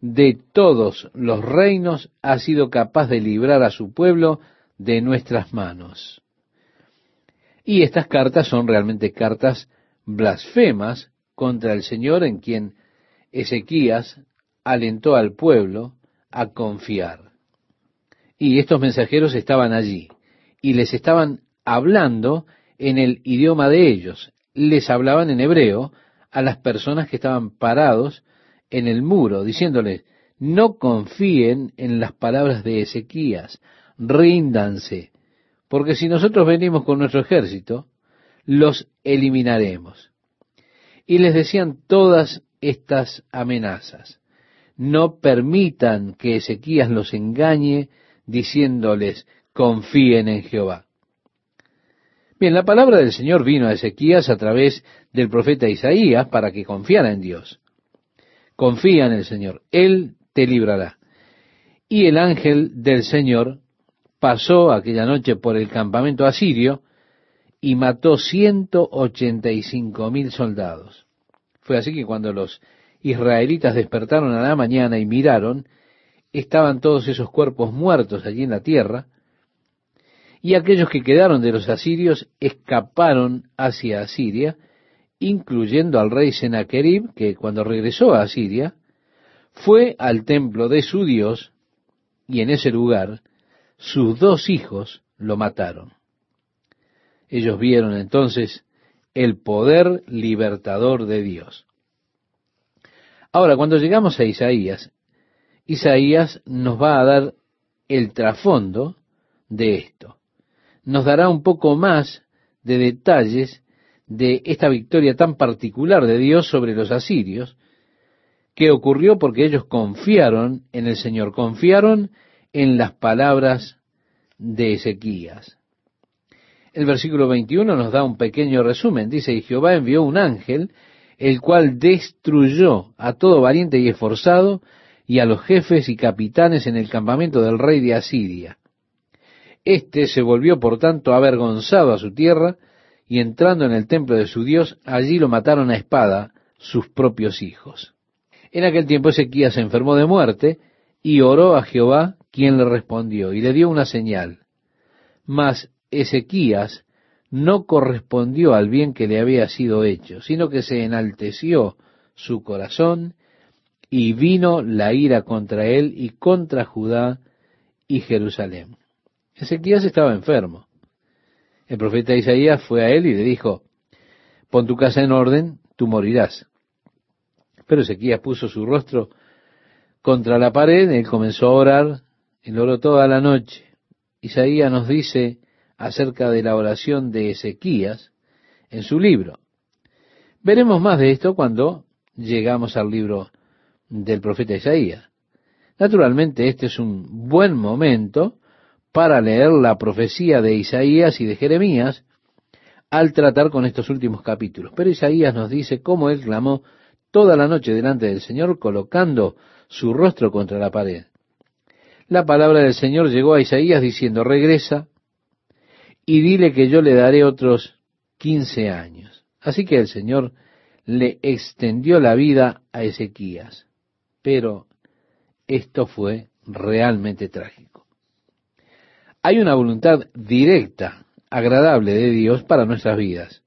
de todos los reinos ha sido capaz de librar a su pueblo de nuestras manos. Y estas cartas son realmente cartas blasfemas contra el Señor en quien Ezequías alentó al pueblo a confiar. Y estos mensajeros estaban allí y les estaban hablando en el idioma de ellos. Les hablaban en hebreo, a las personas que estaban parados en el muro, diciéndoles, no confíen en las palabras de Ezequías, ríndanse, porque si nosotros venimos con nuestro ejército, los eliminaremos. Y les decían todas estas amenazas. No permitan que Ezequías los engañe diciéndoles, confíen en Jehová. Bien, la palabra del Señor vino a Ezequías a través del profeta Isaías para que confiara en Dios. Confía en el Señor, Él te librará. Y el ángel del Señor pasó aquella noche por el campamento asirio y mató ciento ochenta y cinco mil soldados. Fue así que cuando los israelitas despertaron a la mañana y miraron, estaban todos esos cuerpos muertos allí en la tierra, y aquellos que quedaron de los asirios escaparon hacia Asiria, incluyendo al rey Sennacherib, que cuando regresó a Asiria, fue al templo de su Dios, y en ese lugar sus dos hijos lo mataron. Ellos vieron entonces el poder libertador de Dios. Ahora, cuando llegamos a Isaías, Isaías nos va a dar el trasfondo de esto nos dará un poco más de detalles de esta victoria tan particular de Dios sobre los asirios, que ocurrió porque ellos confiaron en el Señor, confiaron en las palabras de Ezequías. El versículo 21 nos da un pequeño resumen. Dice, y Jehová envió un ángel, el cual destruyó a todo valiente y esforzado, y a los jefes y capitanes en el campamento del rey de Asiria. Este se volvió por tanto avergonzado a su tierra, y entrando en el templo de su Dios, allí lo mataron a espada sus propios hijos. En aquel tiempo Ezequías se enfermó de muerte, y oró a Jehová, quien le respondió, y le dio una señal. Mas Ezequías no correspondió al bien que le había sido hecho, sino que se enalteció su corazón y vino la ira contra él y contra Judá y Jerusalén. Ezequías estaba enfermo. El profeta Isaías fue a él y le dijo, pon tu casa en orden, tú morirás. Pero Ezequías puso su rostro contra la pared, él comenzó a orar, él oró toda la noche. Isaías nos dice acerca de la oración de Ezequías en su libro. Veremos más de esto cuando llegamos al libro del profeta Isaías. Naturalmente este es un buen momento para leer la profecía de Isaías y de Jeremías al tratar con estos últimos capítulos. Pero Isaías nos dice cómo él clamó toda la noche delante del Señor colocando su rostro contra la pared. La palabra del Señor llegó a Isaías diciendo, regresa y dile que yo le daré otros quince años. Así que el Señor le extendió la vida a Ezequías. Pero esto fue realmente trágico. Hay una voluntad directa, agradable de Dios para nuestras vidas.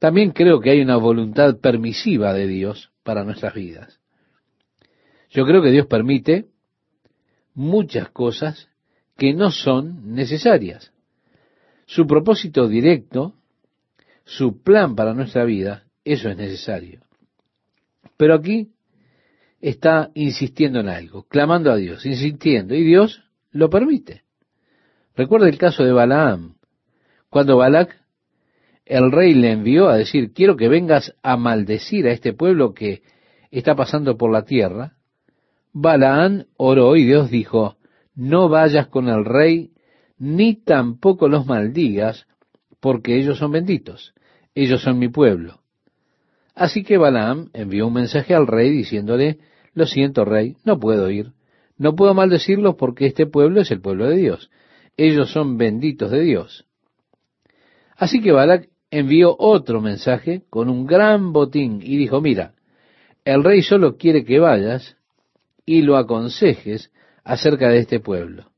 También creo que hay una voluntad permisiva de Dios para nuestras vidas. Yo creo que Dios permite muchas cosas que no son necesarias. Su propósito directo, su plan para nuestra vida, eso es necesario. Pero aquí está insistiendo en algo, clamando a Dios, insistiendo, y Dios lo permite. Recuerda el caso de Balaam, cuando Balac, el rey le envió a decir, quiero que vengas a maldecir a este pueblo que está pasando por la tierra, Balaam oró y Dios dijo, no vayas con el rey, ni tampoco los maldigas, porque ellos son benditos, ellos son mi pueblo. Así que Balaam envió un mensaje al rey diciéndole, lo siento rey, no puedo ir, no puedo maldecirlos porque este pueblo es el pueblo de Dios, ellos son benditos de Dios. Así que Balac envió otro mensaje con un gran botín y dijo, mira, el rey solo quiere que vayas y lo aconsejes acerca de este pueblo.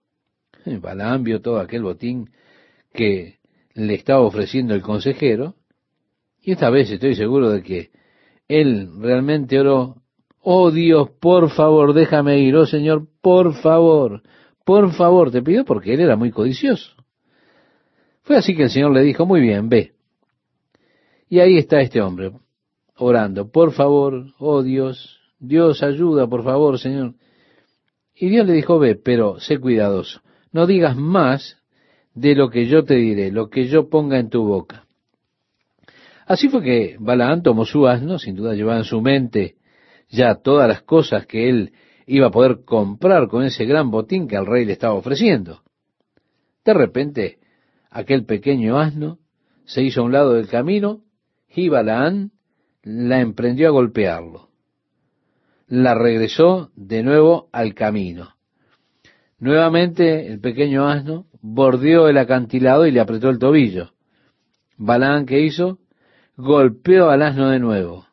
Balaam vio todo aquel botín que le estaba ofreciendo el consejero y esta vez estoy seguro de que él realmente oró, oh Dios, por favor, déjame ir, oh Señor, por favor, por favor, te pido porque él era muy codicioso. Fue así que el Señor le dijo, muy bien, ve. Y ahí está este hombre, orando, por favor, oh Dios, Dios ayuda, por favor, Señor. Y Dios le dijo, ve, pero sé cuidadoso, no digas más de lo que yo te diré, lo que yo ponga en tu boca. Así fue que Balaán tomó su asno, sin duda llevaba en su mente ya todas las cosas que él iba a poder comprar con ese gran botín que el rey le estaba ofreciendo. De repente, aquel pequeño asno se hizo a un lado del camino y Balaán la emprendió a golpearlo. La regresó de nuevo al camino. Nuevamente el pequeño asno bordeó el acantilado y le apretó el tobillo. Balaán, ¿qué hizo? golpeó al asno de nuevo.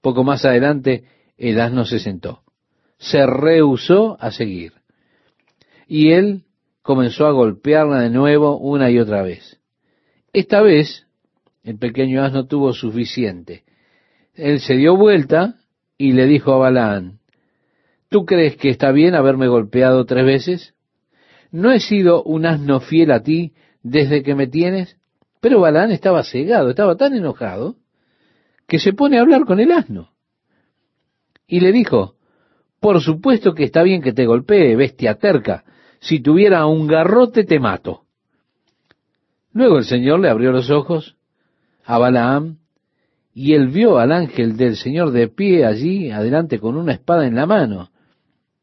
Poco más adelante el asno se sentó. Se rehusó a seguir. Y él comenzó a golpearla de nuevo una y otra vez. Esta vez el pequeño asno tuvo suficiente. Él se dio vuelta y le dijo a Balaán, ¿tú crees que está bien haberme golpeado tres veces? ¿No he sido un asno fiel a ti desde que me tienes? Pero Balaán estaba cegado, estaba tan enojado, que se pone a hablar con el asno. Y le dijo, por supuesto que está bien que te golpee, bestia terca, si tuviera un garrote te mato. Luego el Señor le abrió los ojos a Balaam, y él vio al ángel del Señor de pie allí, adelante con una espada en la mano.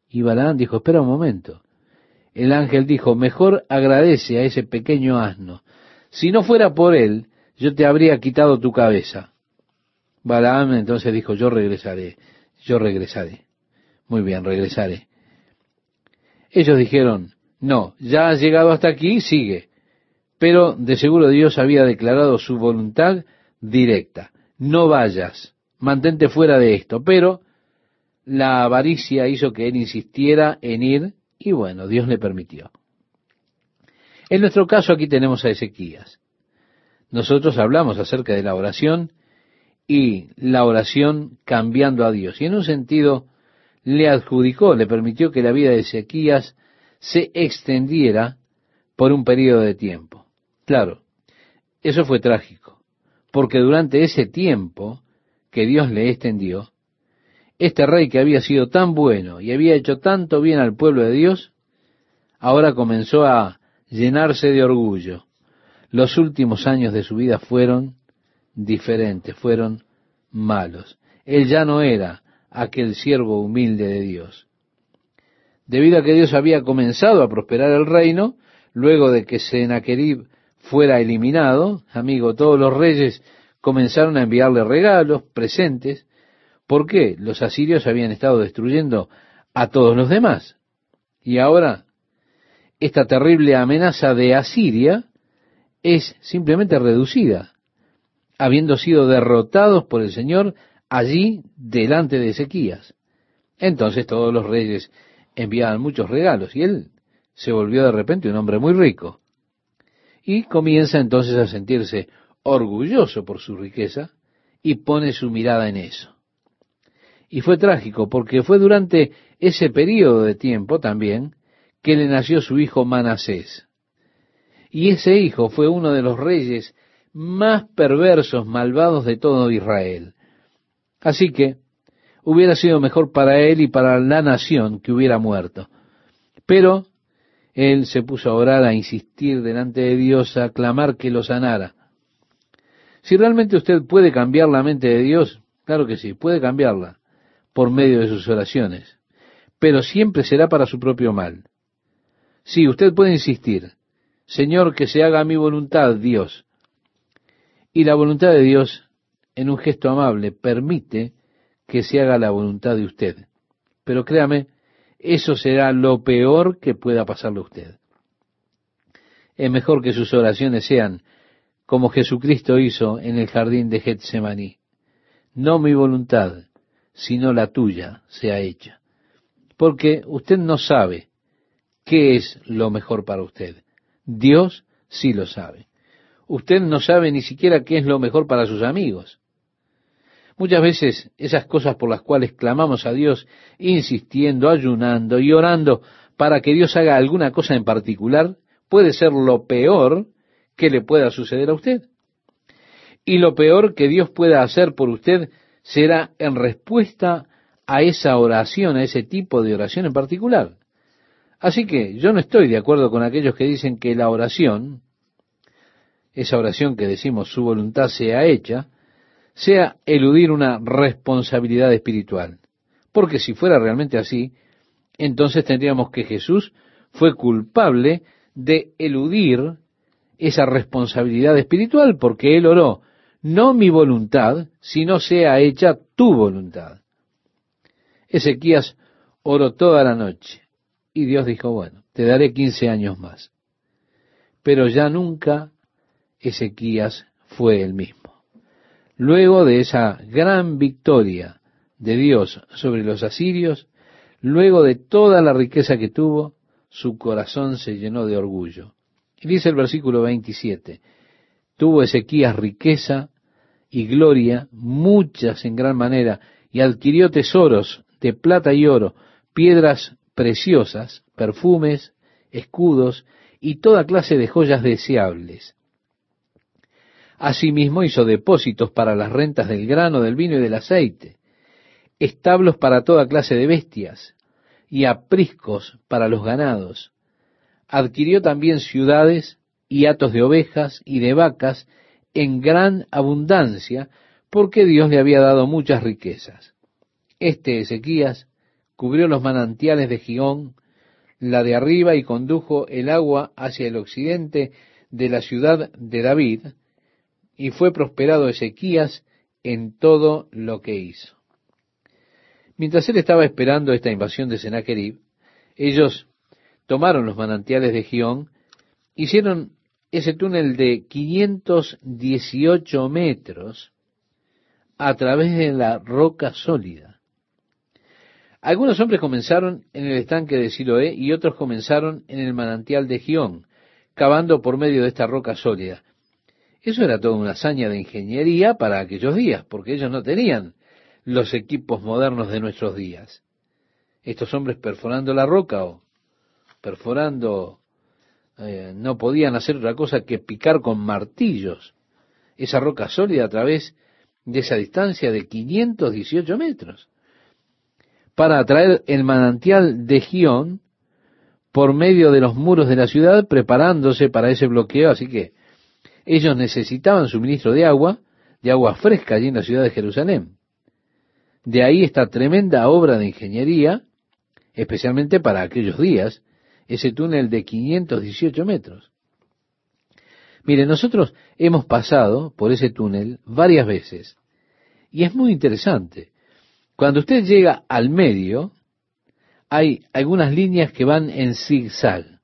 Y Balaam dijo, espera un momento. El ángel dijo, mejor agradece a ese pequeño asno, si no fuera por él, yo te habría quitado tu cabeza. Balaam entonces dijo, yo regresaré, yo regresaré. Muy bien, regresaré. Ellos dijeron, no, ya has llegado hasta aquí, sigue. Pero de seguro Dios había declarado su voluntad directa. No vayas, mantente fuera de esto. Pero la avaricia hizo que él insistiera en ir y bueno, Dios le permitió. En nuestro caso aquí tenemos a Ezequías. Nosotros hablamos acerca de la oración y la oración cambiando a Dios. Y en un sentido le adjudicó, le permitió que la vida de Ezequías se extendiera por un periodo de tiempo. Claro, eso fue trágico, porque durante ese tiempo que Dios le extendió, este rey que había sido tan bueno y había hecho tanto bien al pueblo de Dios, ahora comenzó a llenarse de orgullo. Los últimos años de su vida fueron diferentes, fueron malos. Él ya no era aquel siervo humilde de Dios. Debido a que Dios había comenzado a prosperar el reino, luego de que Sennacherib fuera eliminado, amigo, todos los reyes comenzaron a enviarle regalos, presentes. ¿Por qué? Los asirios habían estado destruyendo a todos los demás. Y ahora, esta terrible amenaza de Asiria es simplemente reducida, habiendo sido derrotados por el Señor allí delante de Ezequías. Entonces todos los reyes enviaban muchos regalos y él se volvió de repente un hombre muy rico. Y comienza entonces a sentirse orgulloso por su riqueza y pone su mirada en eso. Y fue trágico porque fue durante ese periodo de tiempo también que le nació su hijo Manasés. Y ese hijo fue uno de los reyes más perversos, malvados de todo Israel. Así que hubiera sido mejor para él y para la nación que hubiera muerto. Pero él se puso a orar, a insistir delante de Dios, a clamar que lo sanara. Si realmente usted puede cambiar la mente de Dios, claro que sí, puede cambiarla por medio de sus oraciones, pero siempre será para su propio mal. Sí, usted puede insistir, Señor, que se haga mi voluntad, Dios. Y la voluntad de Dios, en un gesto amable, permite que se haga la voluntad de usted. Pero créame, eso será lo peor que pueda pasarle a usted. Es mejor que sus oraciones sean como Jesucristo hizo en el jardín de Getsemaní. No mi voluntad, sino la tuya sea hecha. Porque usted no sabe qué es lo mejor para usted. Dios sí lo sabe. Usted no sabe ni siquiera qué es lo mejor para sus amigos. Muchas veces esas cosas por las cuales clamamos a Dios, insistiendo, ayunando y orando para que Dios haga alguna cosa en particular, puede ser lo peor que le pueda suceder a usted. Y lo peor que Dios pueda hacer por usted será en respuesta a esa oración, a ese tipo de oración en particular. Así que yo no estoy de acuerdo con aquellos que dicen que la oración, esa oración que decimos su voluntad sea hecha, sea eludir una responsabilidad espiritual. Porque si fuera realmente así, entonces tendríamos que Jesús fue culpable de eludir esa responsabilidad espiritual, porque él oró, no mi voluntad, sino sea hecha tu voluntad. Ezequías oró toda la noche y Dios dijo, bueno, te daré quince años más. Pero ya nunca Ezequías fue el mismo. Luego de esa gran victoria de Dios sobre los asirios, luego de toda la riqueza que tuvo, su corazón se llenó de orgullo. Y dice el versículo 27, tuvo Ezequías riqueza y gloria, muchas en gran manera, y adquirió tesoros de plata y oro, piedras preciosas, perfumes, escudos y toda clase de joyas deseables. Asimismo hizo depósitos para las rentas del grano, del vino y del aceite, establos para toda clase de bestias y apriscos para los ganados. Adquirió también ciudades y hatos de ovejas y de vacas en gran abundancia, porque Dios le había dado muchas riquezas. Este Ezequías cubrió los manantiales de Gión, la de arriba, y condujo el agua hacia el occidente de la ciudad de David, y fue prosperado Ezequías en todo lo que hizo. Mientras él estaba esperando esta invasión de Sennacherib, ellos tomaron los manantiales de Gión, hicieron ese túnel de 518 metros a través de la roca sólida. Algunos hombres comenzaron en el estanque de Siloé y otros comenzaron en el manantial de Gión, cavando por medio de esta roca sólida. Eso era toda una hazaña de ingeniería para aquellos días, porque ellos no tenían los equipos modernos de nuestros días. Estos hombres perforando la roca o perforando, eh, no podían hacer otra cosa que picar con martillos esa roca sólida a través de esa distancia de 518 metros para atraer el manantial de Gión por medio de los muros de la ciudad, preparándose para ese bloqueo. Así que ellos necesitaban suministro de agua, de agua fresca allí en la ciudad de Jerusalén. De ahí esta tremenda obra de ingeniería, especialmente para aquellos días, ese túnel de 518 metros. Mire, nosotros hemos pasado por ese túnel varias veces y es muy interesante. Cuando usted llega al medio, hay algunas líneas que van en zigzag.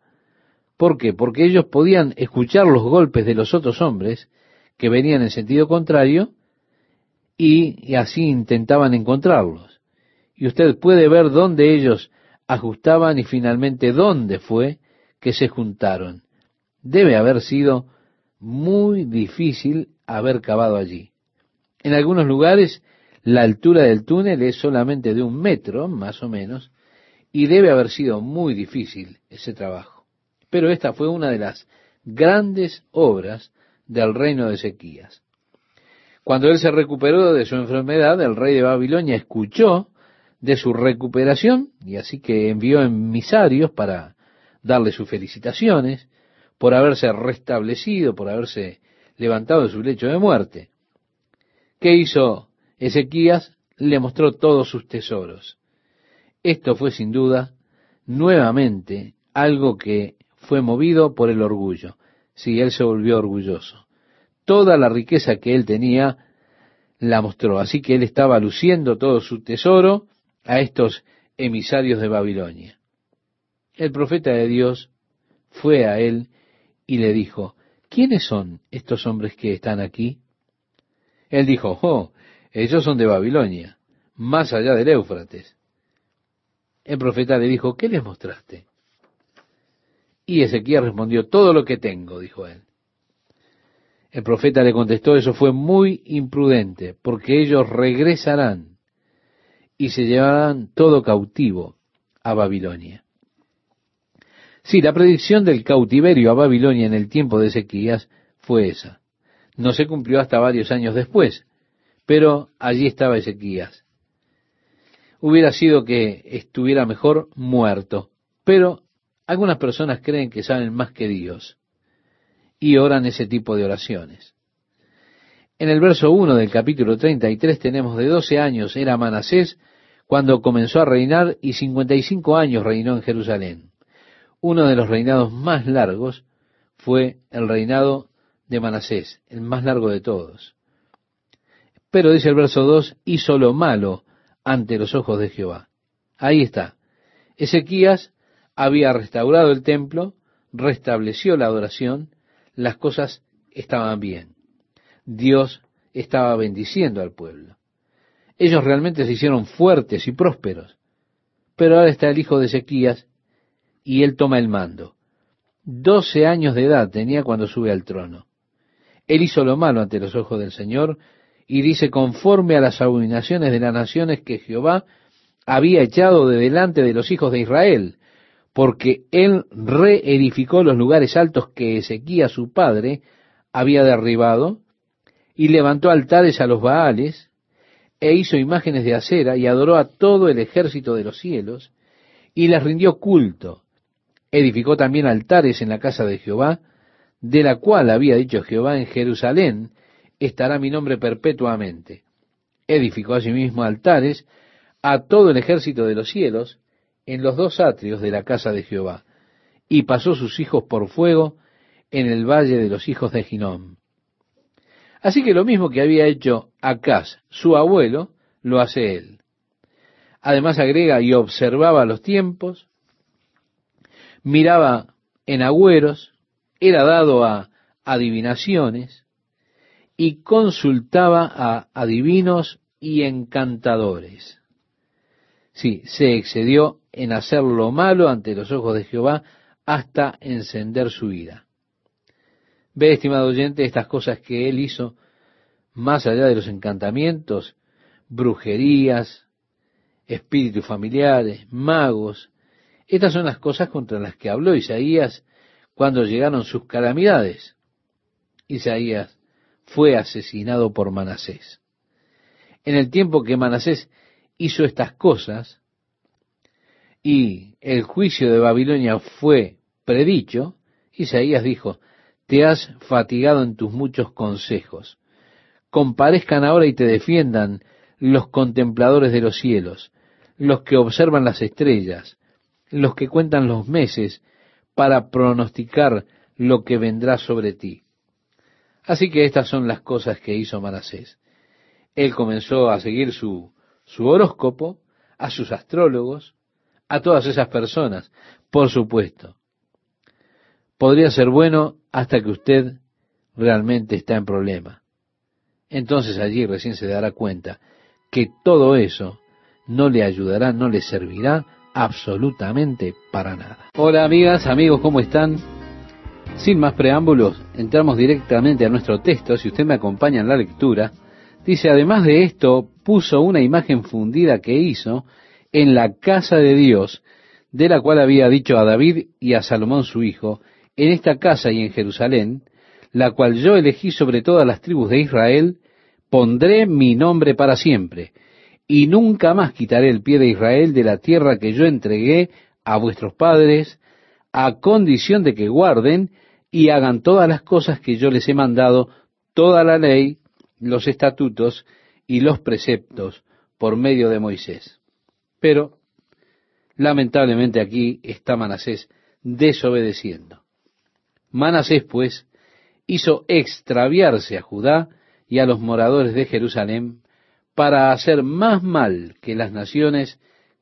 ¿Por qué? Porque ellos podían escuchar los golpes de los otros hombres que venían en sentido contrario y, y así intentaban encontrarlos. Y usted puede ver dónde ellos ajustaban y finalmente dónde fue que se juntaron. Debe haber sido muy difícil haber cavado allí. En algunos lugares la altura del túnel es solamente de un metro, más o menos, y debe haber sido muy difícil ese trabajo. Pero esta fue una de las grandes obras del reino de Ezequías. Cuando él se recuperó de su enfermedad, el rey de Babilonia escuchó de su recuperación y así que envió emisarios para darle sus felicitaciones por haberse restablecido, por haberse levantado de su lecho de muerte. ¿Qué hizo Ezequías le mostró todos sus tesoros. Esto fue sin duda nuevamente algo que fue movido por el orgullo. Sí, él se volvió orgulloso. Toda la riqueza que él tenía la mostró. Así que él estaba luciendo todo su tesoro a estos emisarios de Babilonia. El profeta de Dios fue a él y le dijo, ¿quiénes son estos hombres que están aquí? Él dijo, oh, ellos son de Babilonia, más allá del Éufrates. El profeta le dijo, ¿qué les mostraste? Y Ezequiel respondió, todo lo que tengo, dijo él. El profeta le contestó, eso fue muy imprudente, porque ellos regresarán y se llevarán todo cautivo a Babilonia. Sí, la predicción del cautiverio a Babilonia en el tiempo de Ezequías fue esa. No se cumplió hasta varios años después, pero allí estaba Ezequías. Hubiera sido que estuviera mejor muerto, pero algunas personas creen que saben más que Dios y oran ese tipo de oraciones. En el verso 1 del capítulo 33 tenemos de 12 años era Manasés cuando comenzó a reinar y 55 años reinó en Jerusalén. Uno de los reinados más largos fue el reinado de Manasés, el más largo de todos. Pero dice el verso 2, hizo lo malo ante los ojos de Jehová. Ahí está. Ezequías había restaurado el templo, restableció la adoración, las cosas estaban bien. Dios estaba bendiciendo al pueblo. Ellos realmente se hicieron fuertes y prósperos. Pero ahora está el hijo de Ezequías y él toma el mando. Doce años de edad tenía cuando sube al trono. Él hizo lo malo ante los ojos del Señor, y dice, conforme a las abominaciones de las naciones que Jehová había echado de delante de los hijos de Israel, porque él reedificó los lugares altos que Ezequías su padre había derribado, y levantó altares a los Baales, e hizo imágenes de acera, y adoró a todo el ejército de los cielos, y les rindió culto. Edificó también altares en la casa de Jehová, de la cual había dicho Jehová en Jerusalén, estará mi nombre perpetuamente. Edificó asimismo altares a todo el ejército de los cielos en los dos atrios de la casa de Jehová, y pasó sus hijos por fuego en el valle de los hijos de Ginón. Así que lo mismo que había hecho Acaz, su abuelo, lo hace él. Además agrega y observaba los tiempos, miraba en agüeros, era dado a adivinaciones, y consultaba a adivinos y encantadores. Sí, se excedió en hacer lo malo ante los ojos de Jehová hasta encender su ira. Ve, estimado oyente, estas cosas que él hizo, más allá de los encantamientos, brujerías, espíritus familiares, magos, estas son las cosas contra las que habló Isaías cuando llegaron sus calamidades. Isaías fue asesinado por Manasés. En el tiempo que Manasés hizo estas cosas y el juicio de Babilonia fue predicho, Isaías dijo, te has fatigado en tus muchos consejos. Comparezcan ahora y te defiendan los contempladores de los cielos, los que observan las estrellas, los que cuentan los meses para pronosticar lo que vendrá sobre ti. Así que estas son las cosas que hizo Manasés. Él comenzó a seguir su, su horóscopo, a sus astrólogos, a todas esas personas, por supuesto. Podría ser bueno hasta que usted realmente está en problema. Entonces allí recién se dará cuenta que todo eso no le ayudará, no le servirá absolutamente para nada. Hola amigas, amigos, ¿cómo están? Sin más preámbulos, entramos directamente a nuestro texto. Si usted me acompaña en la lectura, dice, además de esto, puso una imagen fundida que hizo en la casa de Dios, de la cual había dicho a David y a Salomón su hijo, en esta casa y en Jerusalén, la cual yo elegí sobre todas las tribus de Israel, pondré mi nombre para siempre y nunca más quitaré el pie de Israel de la tierra que yo entregué a vuestros padres, a condición de que guarden y hagan todas las cosas que yo les he mandado, toda la ley, los estatutos y los preceptos por medio de Moisés. Pero, lamentablemente aquí está Manasés desobedeciendo. Manasés, pues, hizo extraviarse a Judá y a los moradores de Jerusalén para hacer más mal que las naciones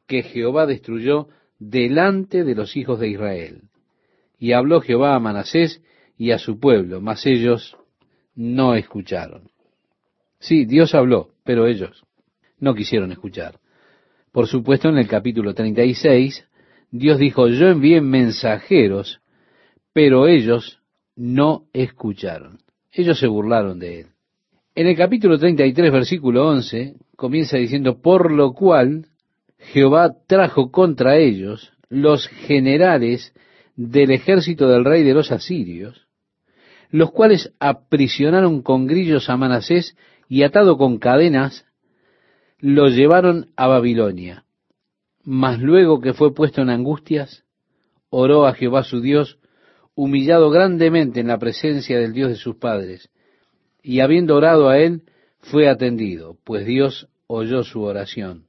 que Jehová destruyó delante de los hijos de Israel. Y habló Jehová a Manasés y a su pueblo, mas ellos no escucharon. Sí, Dios habló, pero ellos no quisieron escuchar. Por supuesto, en el capítulo 36, Dios dijo, yo envié mensajeros, pero ellos no escucharon. Ellos se burlaron de él. En el capítulo 33, versículo 11, comienza diciendo, por lo cual Jehová trajo contra ellos los generales del ejército del rey de los asirios, los cuales aprisionaron con grillos a Manasés y atado con cadenas, lo llevaron a Babilonia. Mas luego que fue puesto en angustias, oró a Jehová su Dios, humillado grandemente en la presencia del Dios de sus padres, y habiendo orado a él, fue atendido, pues Dios oyó su oración,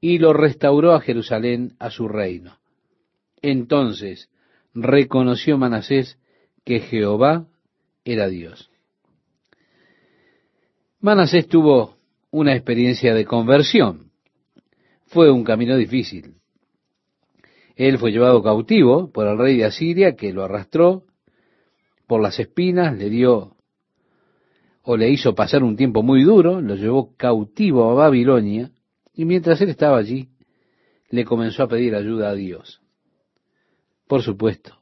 y lo restauró a Jerusalén a su reino. Entonces reconoció Manasés que Jehová era Dios. Manasés tuvo una experiencia de conversión. Fue un camino difícil. Él fue llevado cautivo por el rey de Asiria, que lo arrastró por las espinas, le dio o le hizo pasar un tiempo muy duro, lo llevó cautivo a Babilonia, y mientras él estaba allí, le comenzó a pedir ayuda a Dios. Por supuesto,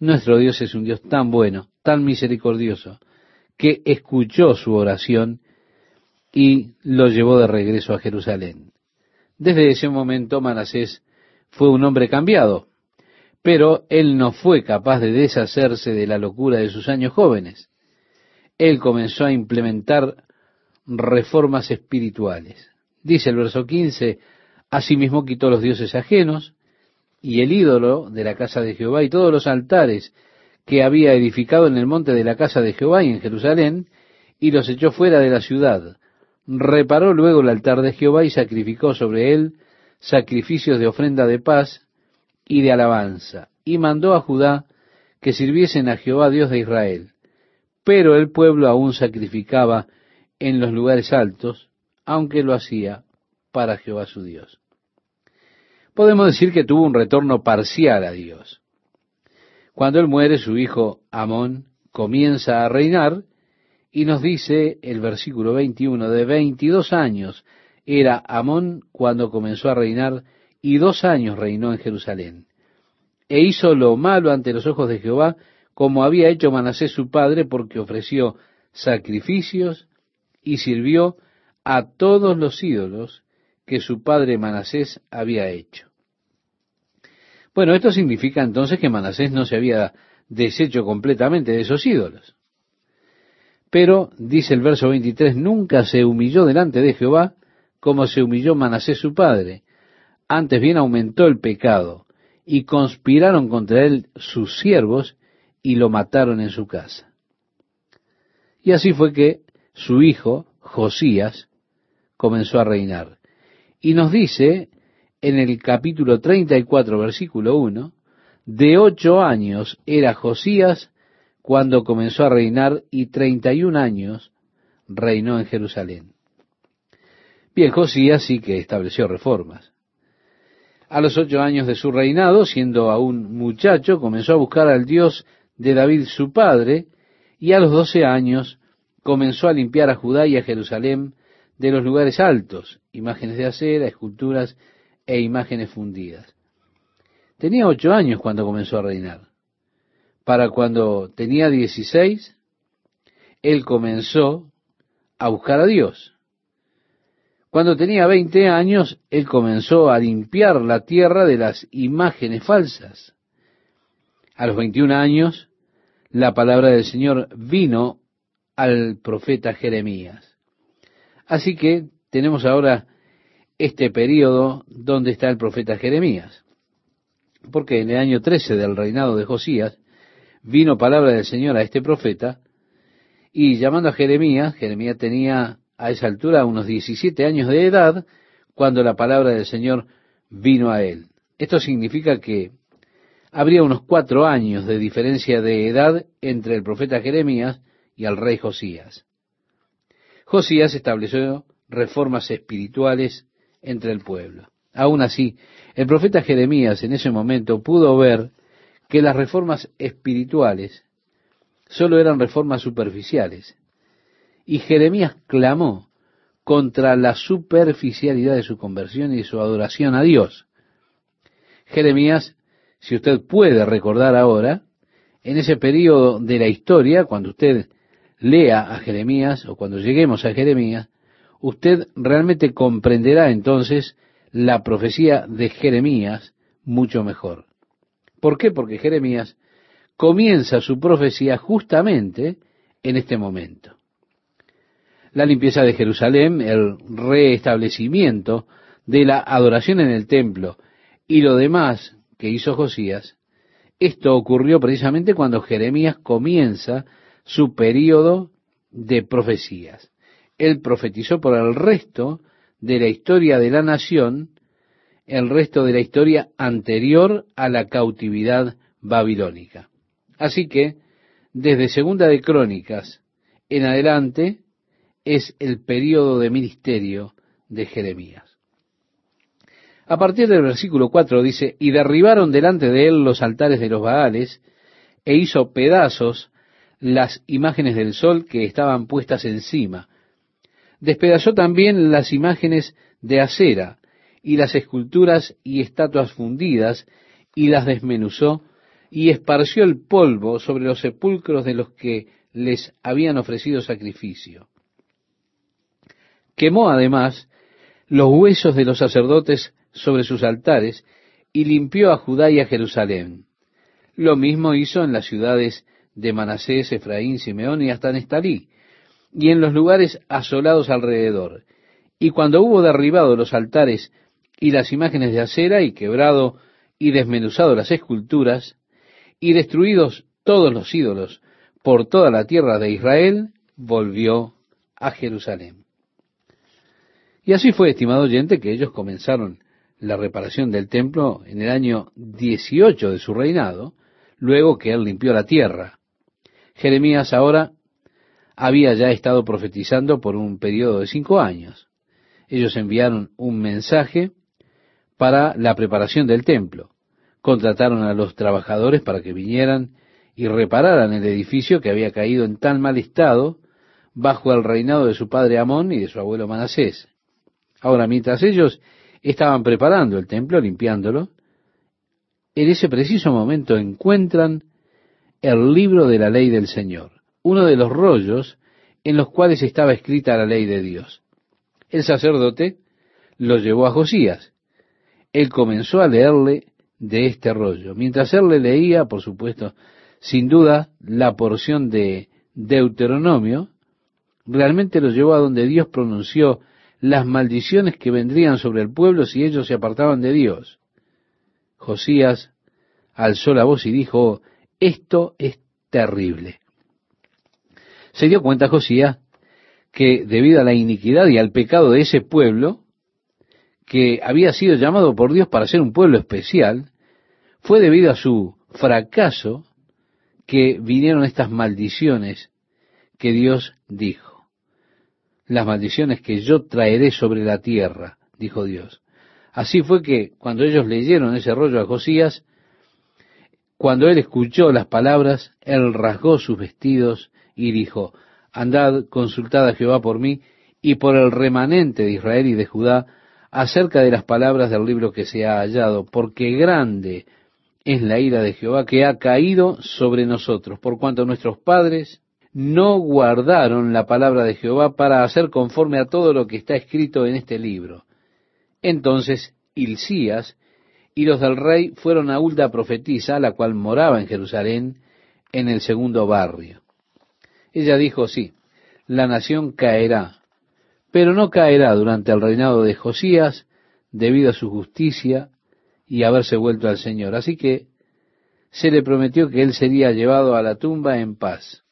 nuestro Dios es un Dios tan bueno, tan misericordioso, que escuchó su oración y lo llevó de regreso a Jerusalén. Desde ese momento Manasés fue un hombre cambiado, pero él no fue capaz de deshacerse de la locura de sus años jóvenes él comenzó a implementar reformas espirituales. Dice el verso 15, asimismo quitó los dioses ajenos y el ídolo de la casa de Jehová y todos los altares que había edificado en el monte de la casa de Jehová y en Jerusalén, y los echó fuera de la ciudad. Reparó luego el altar de Jehová y sacrificó sobre él sacrificios de ofrenda de paz y de alabanza, y mandó a Judá que sirviesen a Jehová Dios de Israel pero el pueblo aún sacrificaba en los lugares altos, aunque lo hacía para Jehová su Dios. Podemos decir que tuvo un retorno parcial a Dios. Cuando él muere, su hijo Amón comienza a reinar y nos dice el versículo 21, de 22 años era Amón cuando comenzó a reinar y dos años reinó en Jerusalén. E hizo lo malo ante los ojos de Jehová, como había hecho Manasés su padre, porque ofreció sacrificios y sirvió a todos los ídolos que su padre Manasés había hecho. Bueno, esto significa entonces que Manasés no se había deshecho completamente de esos ídolos. Pero, dice el verso 23, nunca se humilló delante de Jehová como se humilló Manasés su padre. Antes bien aumentó el pecado y conspiraron contra él sus siervos y lo mataron en su casa. Y así fue que su hijo, Josías, comenzó a reinar. Y nos dice en el capítulo 34, versículo 1, de ocho años era Josías cuando comenzó a reinar y treinta y un años reinó en Jerusalén. Bien, Josías sí que estableció reformas. A los ocho años de su reinado, siendo aún muchacho, comenzó a buscar al Dios de David su padre, y a los doce años comenzó a limpiar a Judá y a Jerusalén de los lugares altos, imágenes de acera, esculturas e imágenes fundidas. Tenía ocho años cuando comenzó a reinar. Para cuando tenía dieciséis, él comenzó a buscar a Dios. Cuando tenía veinte años, él comenzó a limpiar la tierra de las imágenes falsas. A los veintiún años, la palabra del Señor vino al profeta Jeremías. Así que tenemos ahora este periodo donde está el profeta Jeremías. Porque en el año 13 del reinado de Josías vino palabra del Señor a este profeta y llamando a Jeremías, Jeremías tenía a esa altura unos 17 años de edad cuando la palabra del Señor vino a él. Esto significa que habría unos cuatro años de diferencia de edad entre el profeta Jeremías y el rey Josías. Josías estableció reformas espirituales entre el pueblo. Aún así, el profeta Jeremías en ese momento pudo ver que las reformas espirituales solo eran reformas superficiales. Y Jeremías clamó contra la superficialidad de su conversión y su adoración a Dios. Jeremías, si usted puede recordar ahora, en ese periodo de la historia, cuando usted lea a Jeremías o cuando lleguemos a Jeremías, usted realmente comprenderá entonces la profecía de Jeremías mucho mejor. ¿Por qué? Porque Jeremías comienza su profecía justamente en este momento. La limpieza de Jerusalén, el restablecimiento de la adoración en el templo y lo demás que hizo Josías, esto ocurrió precisamente cuando Jeremías comienza su periodo de profecías él profetizó por el resto de la historia de la nación, el resto de la historia anterior a la cautividad babilónica. Así que, desde Segunda de Crónicas en adelante, es el periodo de ministerio de Jeremías. A partir del versículo 4 dice, y derribaron delante de él los altares de los Baales, e hizo pedazos las imágenes del sol que estaban puestas encima, Despedazó también las imágenes de acera y las esculturas y estatuas fundidas y las desmenuzó y esparció el polvo sobre los sepulcros de los que les habían ofrecido sacrificio. Quemó además los huesos de los sacerdotes sobre sus altares y limpió a Judá y a Jerusalén. Lo mismo hizo en las ciudades de Manasés, Efraín, Simeón y hasta Nestalí, y en los lugares asolados alrededor. Y cuando hubo derribado los altares y las imágenes de acera, y quebrado y desmenuzado las esculturas, y destruidos todos los ídolos por toda la tierra de Israel, volvió a Jerusalén. Y así fue, estimado oyente, que ellos comenzaron la reparación del templo en el año 18 de su reinado, luego que él limpió la tierra. Jeremías ahora había ya estado profetizando por un periodo de cinco años. Ellos enviaron un mensaje para la preparación del templo. Contrataron a los trabajadores para que vinieran y repararan el edificio que había caído en tan mal estado bajo el reinado de su padre Amón y de su abuelo Manasés. Ahora, mientras ellos estaban preparando el templo, limpiándolo, en ese preciso momento encuentran el libro de la ley del Señor, uno de los rollos en los cuales estaba escrita la ley de Dios. El sacerdote lo llevó a Josías. Él comenzó a leerle de este rollo. Mientras él le leía, por supuesto, sin duda, la porción de Deuteronomio, realmente lo llevó a donde Dios pronunció las maldiciones que vendrían sobre el pueblo si ellos se apartaban de Dios. Josías alzó la voz y dijo, esto es terrible. Se dio cuenta Josías que debido a la iniquidad y al pecado de ese pueblo, que había sido llamado por Dios para ser un pueblo especial, fue debido a su fracaso que vinieron estas maldiciones que Dios dijo. Las maldiciones que yo traeré sobre la tierra, dijo Dios. Así fue que cuando ellos leyeron ese rollo a Josías, cuando él escuchó las palabras, él rasgó sus vestidos y dijo, Andad, consultad a Jehová por mí y por el remanente de Israel y de Judá acerca de las palabras del libro que se ha hallado, porque grande es la ira de Jehová que ha caído sobre nosotros, por cuanto nuestros padres no guardaron la palabra de Jehová para hacer conforme a todo lo que está escrito en este libro. Entonces Hilcías y los del rey fueron a Hulda profetisa, la cual moraba en Jerusalén, en el segundo barrio. Ella dijo, sí, la nación caerá, pero no caerá durante el reinado de Josías, debido a su justicia y haberse vuelto al Señor. Así que se le prometió que él sería llevado a la tumba en paz.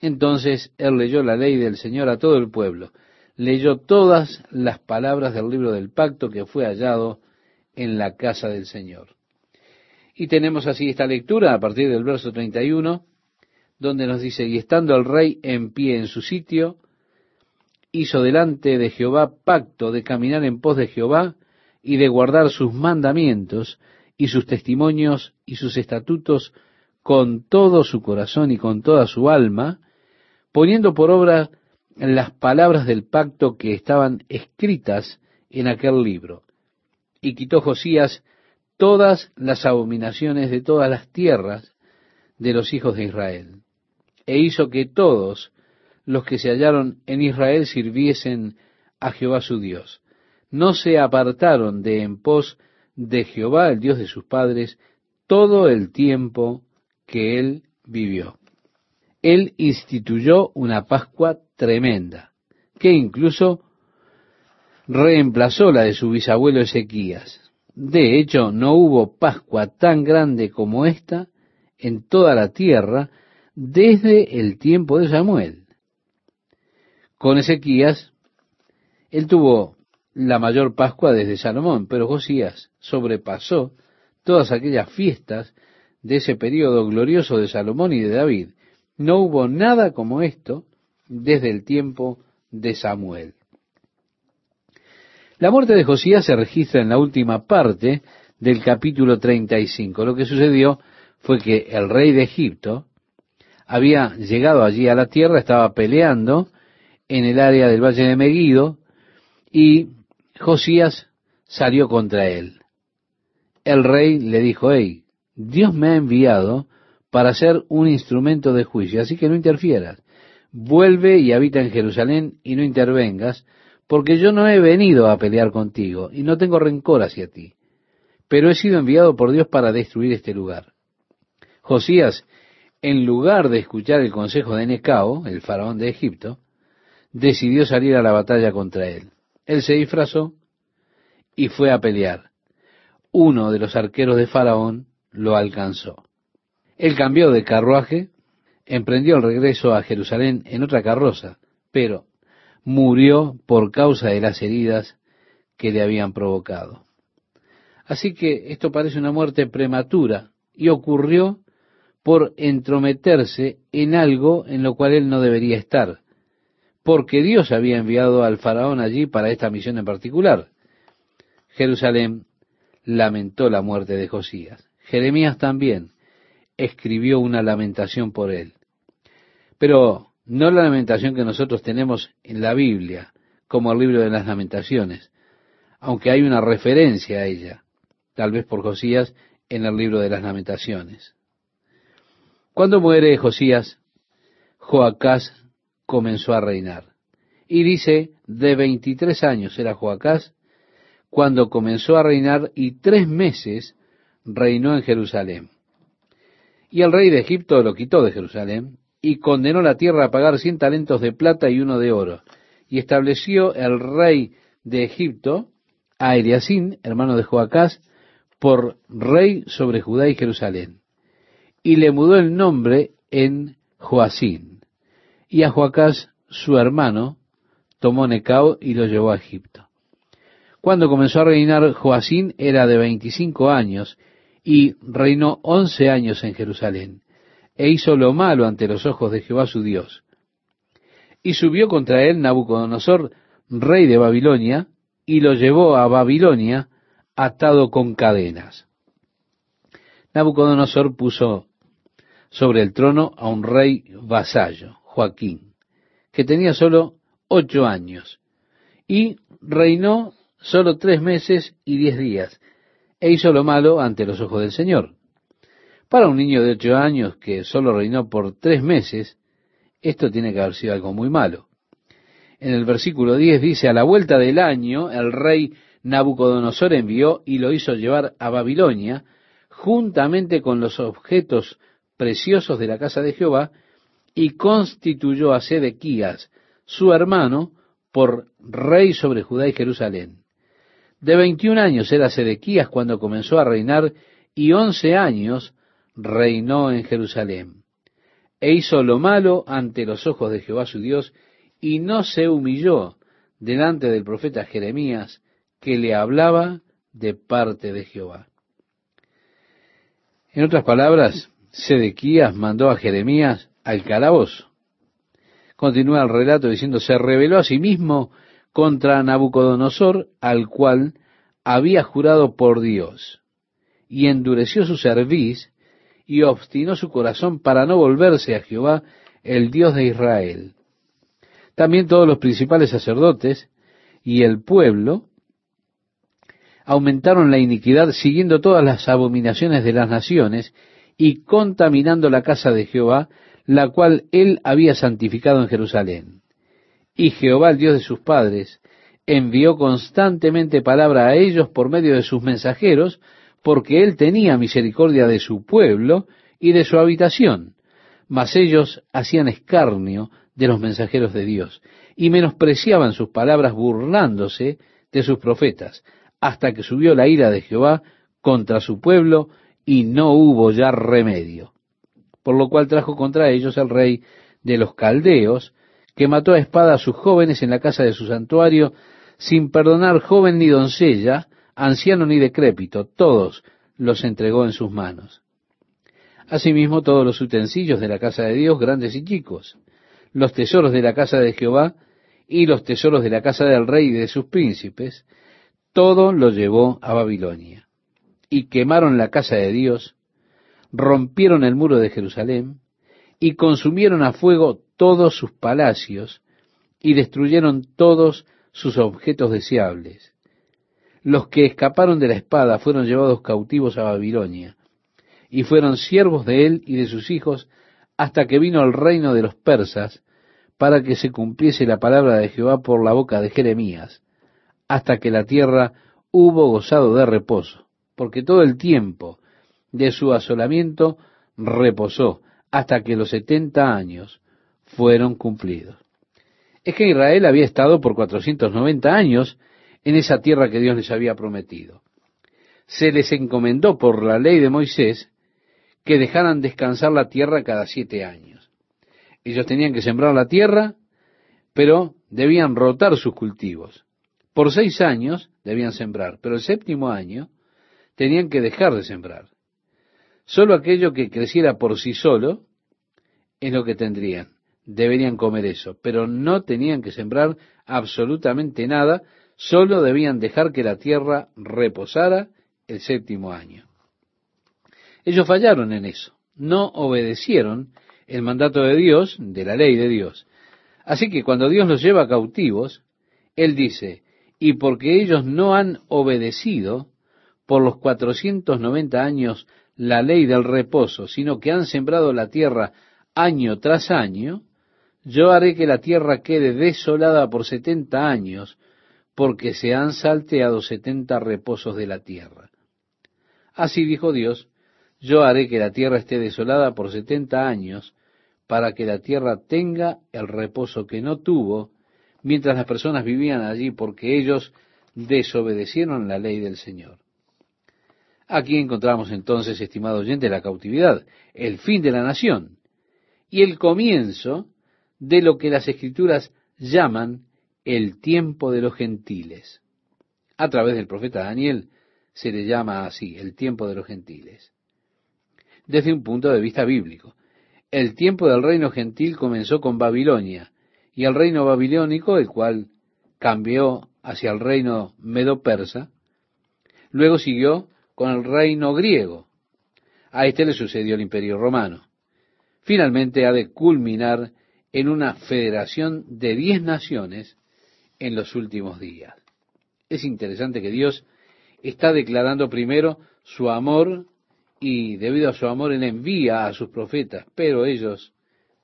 Entonces él leyó la ley del Señor a todo el pueblo, leyó todas las palabras del libro del pacto que fue hallado en la casa del Señor. Y tenemos así esta lectura a partir del verso 31, donde nos dice, y estando el rey en pie en su sitio, hizo delante de Jehová pacto de caminar en pos de Jehová y de guardar sus mandamientos y sus testimonios y sus estatutos con todo su corazón y con toda su alma, poniendo por obra las palabras del pacto que estaban escritas en aquel libro. Y quitó Josías todas las abominaciones de todas las tierras de los hijos de Israel, e hizo que todos los que se hallaron en Israel sirviesen a Jehová su Dios. No se apartaron de en pos de Jehová, el Dios de sus padres, todo el tiempo que él vivió. Él instituyó una Pascua tremenda, que incluso reemplazó la de su bisabuelo Ezequías. De hecho, no hubo Pascua tan grande como esta en toda la tierra desde el tiempo de Samuel. Con Ezequías, él tuvo la mayor Pascua desde Salomón, pero Josías sobrepasó todas aquellas fiestas de ese periodo glorioso de Salomón y de David. No hubo nada como esto desde el tiempo de Samuel. La muerte de Josías se registra en la última parte del capítulo 35. Lo que sucedió fue que el rey de Egipto había llegado allí a la tierra, estaba peleando en el área del valle de Meguido y Josías salió contra él. El rey le dijo, hey, Dios me ha enviado para ser un instrumento de juicio, así que no interfieras. Vuelve y habita en Jerusalén y no intervengas, porque yo no he venido a pelear contigo y no tengo rencor hacia ti, pero he sido enviado por Dios para destruir este lugar. Josías, en lugar de escuchar el consejo de Necao, el faraón de Egipto, decidió salir a la batalla contra él. Él se disfrazó y fue a pelear. Uno de los arqueros de Faraón lo alcanzó. Él cambió de carruaje, emprendió el regreso a Jerusalén en otra carroza, pero murió por causa de las heridas que le habían provocado. Así que esto parece una muerte prematura y ocurrió por entrometerse en algo en lo cual él no debería estar, porque Dios había enviado al faraón allí para esta misión en particular. Jerusalén lamentó la muerte de Josías. Jeremías también escribió una lamentación por él. Pero no la lamentación que nosotros tenemos en la Biblia, como el libro de las lamentaciones, aunque hay una referencia a ella, tal vez por Josías, en el libro de las lamentaciones. Cuando muere Josías, Joacás comenzó a reinar. Y dice, de 23 años era Joacás cuando comenzó a reinar y tres meses reinó en Jerusalén. Y el rey de Egipto lo quitó de Jerusalén y condenó la tierra a pagar cien talentos de plata y uno de oro. Y estableció el rey de Egipto a Eliasín, hermano de Joacás, por rey sobre Judá y Jerusalén. Y le mudó el nombre en Joacín. Y a Joacás, su hermano, tomó Necao y lo llevó a Egipto. Cuando comenzó a reinar Joacín era de veinticinco años y reinó once años en Jerusalén, e hizo lo malo ante los ojos de Jehová su Dios. Y subió contra él Nabucodonosor, rey de Babilonia, y lo llevó a Babilonia atado con cadenas. Nabucodonosor puso sobre el trono a un rey vasallo, Joaquín, que tenía solo ocho años, y reinó solo tres meses y diez días, e hizo lo malo ante los ojos del Señor. Para un niño de ocho años que solo reinó por tres meses, esto tiene que haber sido algo muy malo. En el versículo 10 dice, a la vuelta del año, el rey Nabucodonosor envió y lo hizo llevar a Babilonia, juntamente con los objetos preciosos de la casa de Jehová, y constituyó a Sedequías, su hermano, por rey sobre Judá y Jerusalén. De veintiún años era Sedequías cuando comenzó a reinar y once años reinó en Jerusalén. E hizo lo malo ante los ojos de Jehová su Dios y no se humilló delante del profeta Jeremías que le hablaba de parte de Jehová. En otras palabras, Sedequías mandó a Jeremías al calabozo. Continúa el relato diciendo, se rebeló a sí mismo contra Nabucodonosor, al cual había jurado por Dios, y endureció su cerviz y obstinó su corazón para no volverse a Jehová, el Dios de Israel. También todos los principales sacerdotes y el pueblo aumentaron la iniquidad siguiendo todas las abominaciones de las naciones y contaminando la casa de Jehová, la cual él había santificado en Jerusalén. Y Jehová, el Dios de sus padres, envió constantemente palabra a ellos por medio de sus mensajeros, porque él tenía misericordia de su pueblo y de su habitación. Mas ellos hacían escarnio de los mensajeros de Dios y menospreciaban sus palabras burlándose de sus profetas, hasta que subió la ira de Jehová contra su pueblo y no hubo ya remedio. Por lo cual trajo contra ellos el rey de los caldeos, que mató a espada a sus jóvenes en la casa de su santuario, sin perdonar joven ni doncella, anciano ni decrépito, todos los entregó en sus manos. Asimismo todos los utensilios de la casa de Dios, grandes y chicos, los tesoros de la casa de Jehová y los tesoros de la casa del rey y de sus príncipes, todo lo llevó a Babilonia. Y quemaron la casa de Dios, rompieron el muro de Jerusalén, y consumieron a fuego todos sus palacios y destruyeron todos sus objetos deseables. Los que escaparon de la espada fueron llevados cautivos a Babilonia y fueron siervos de él y de sus hijos hasta que vino el reino de los persas para que se cumpliese la palabra de Jehová por la boca de Jeremías, hasta que la tierra hubo gozado de reposo, porque todo el tiempo de su asolamiento reposó hasta que los setenta años fueron cumplidos. Es que Israel había estado por 490 años en esa tierra que Dios les había prometido. Se les encomendó por la ley de Moisés que dejaran descansar la tierra cada siete años. Ellos tenían que sembrar la tierra, pero debían rotar sus cultivos. Por seis años debían sembrar, pero el séptimo año tenían que dejar de sembrar. Solo aquello que creciera por sí solo es lo que tendrían. Deberían comer eso, pero no tenían que sembrar absolutamente nada, solo debían dejar que la tierra reposara el séptimo año. Ellos fallaron en eso, no obedecieron el mandato de Dios, de la ley de Dios. Así que cuando Dios los lleva cautivos, Él dice, y porque ellos no han obedecido por los cuatrocientos noventa años la ley del reposo, sino que han sembrado la tierra año tras año, yo haré que la tierra quede desolada por setenta años, porque se han salteado setenta reposos de la tierra. Así dijo Dios, yo haré que la tierra esté desolada por setenta años, para que la tierra tenga el reposo que no tuvo, mientras las personas vivían allí, porque ellos desobedecieron la ley del Señor. Aquí encontramos entonces, estimado oyente, la cautividad, el fin de la nación y el comienzo de lo que las escrituras llaman el tiempo de los gentiles. A través del profeta Daniel se le llama así, el tiempo de los gentiles. Desde un punto de vista bíblico, el tiempo del reino gentil comenzó con Babilonia, y el reino babilónico, el cual cambió hacia el reino medo-persa, luego siguió con el reino griego. A este le sucedió el imperio romano. Finalmente ha de culminar en una federación de diez naciones en los últimos días. Es interesante que Dios está declarando primero su amor y debido a su amor él envía a sus profetas, pero ellos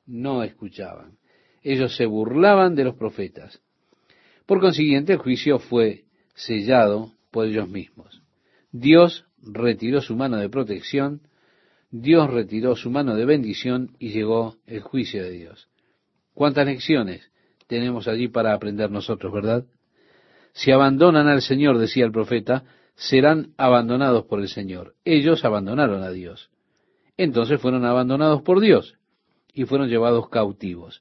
no escuchaban. Ellos se burlaban de los profetas. Por consiguiente, el juicio fue sellado por ellos mismos. Dios retiró su mano de protección, Dios retiró su mano de bendición y llegó el juicio de Dios. ¿Cuántas lecciones tenemos allí para aprender nosotros, verdad? Si abandonan al Señor, decía el profeta, serán abandonados por el Señor. Ellos abandonaron a Dios. Entonces fueron abandonados por Dios y fueron llevados cautivos.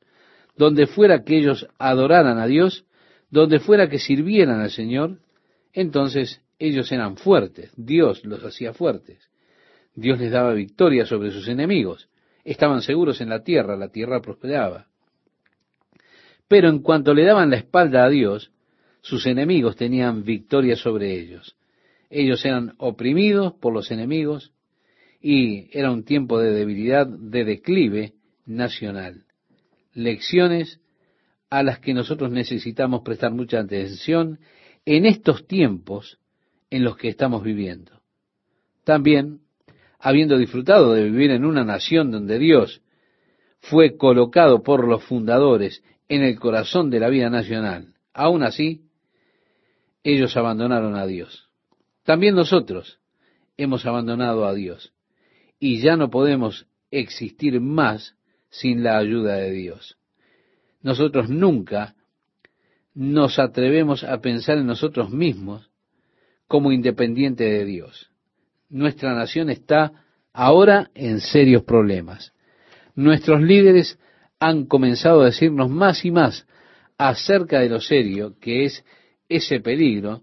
Donde fuera que ellos adoraran a Dios, donde fuera que sirvieran al Señor, entonces ellos eran fuertes, Dios los hacía fuertes. Dios les daba victoria sobre sus enemigos. Estaban seguros en la tierra, la tierra prosperaba. Pero en cuanto le daban la espalda a Dios, sus enemigos tenían victoria sobre ellos. Ellos eran oprimidos por los enemigos y era un tiempo de debilidad, de declive nacional. Lecciones a las que nosotros necesitamos prestar mucha atención en estos tiempos en los que estamos viviendo. También, habiendo disfrutado de vivir en una nación donde Dios fue colocado por los fundadores en el corazón de la vida nacional, aún así, ellos abandonaron a Dios. También nosotros hemos abandonado a Dios y ya no podemos existir más sin la ayuda de Dios. Nosotros nunca nos atrevemos a pensar en nosotros mismos como independiente de Dios. Nuestra nación está ahora en serios problemas. Nuestros líderes han comenzado a decirnos más y más acerca de lo serio que es ese peligro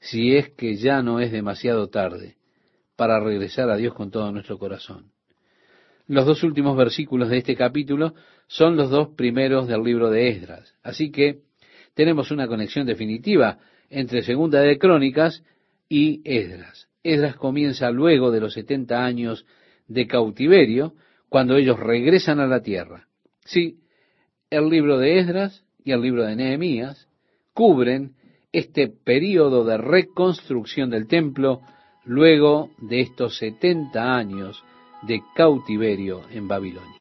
si es que ya no es demasiado tarde para regresar a Dios con todo nuestro corazón. Los dos últimos versículos de este capítulo son los dos primeros del libro de Esdras. Así que tenemos una conexión definitiva entre Segunda de Crónicas y Esdras. Esdras comienza luego de los setenta años de cautiverio, cuando ellos regresan a la tierra. Sí, el libro de Esdras y el libro de Nehemías cubren este período de reconstrucción del templo luego de estos 70 años de cautiverio en Babilonia.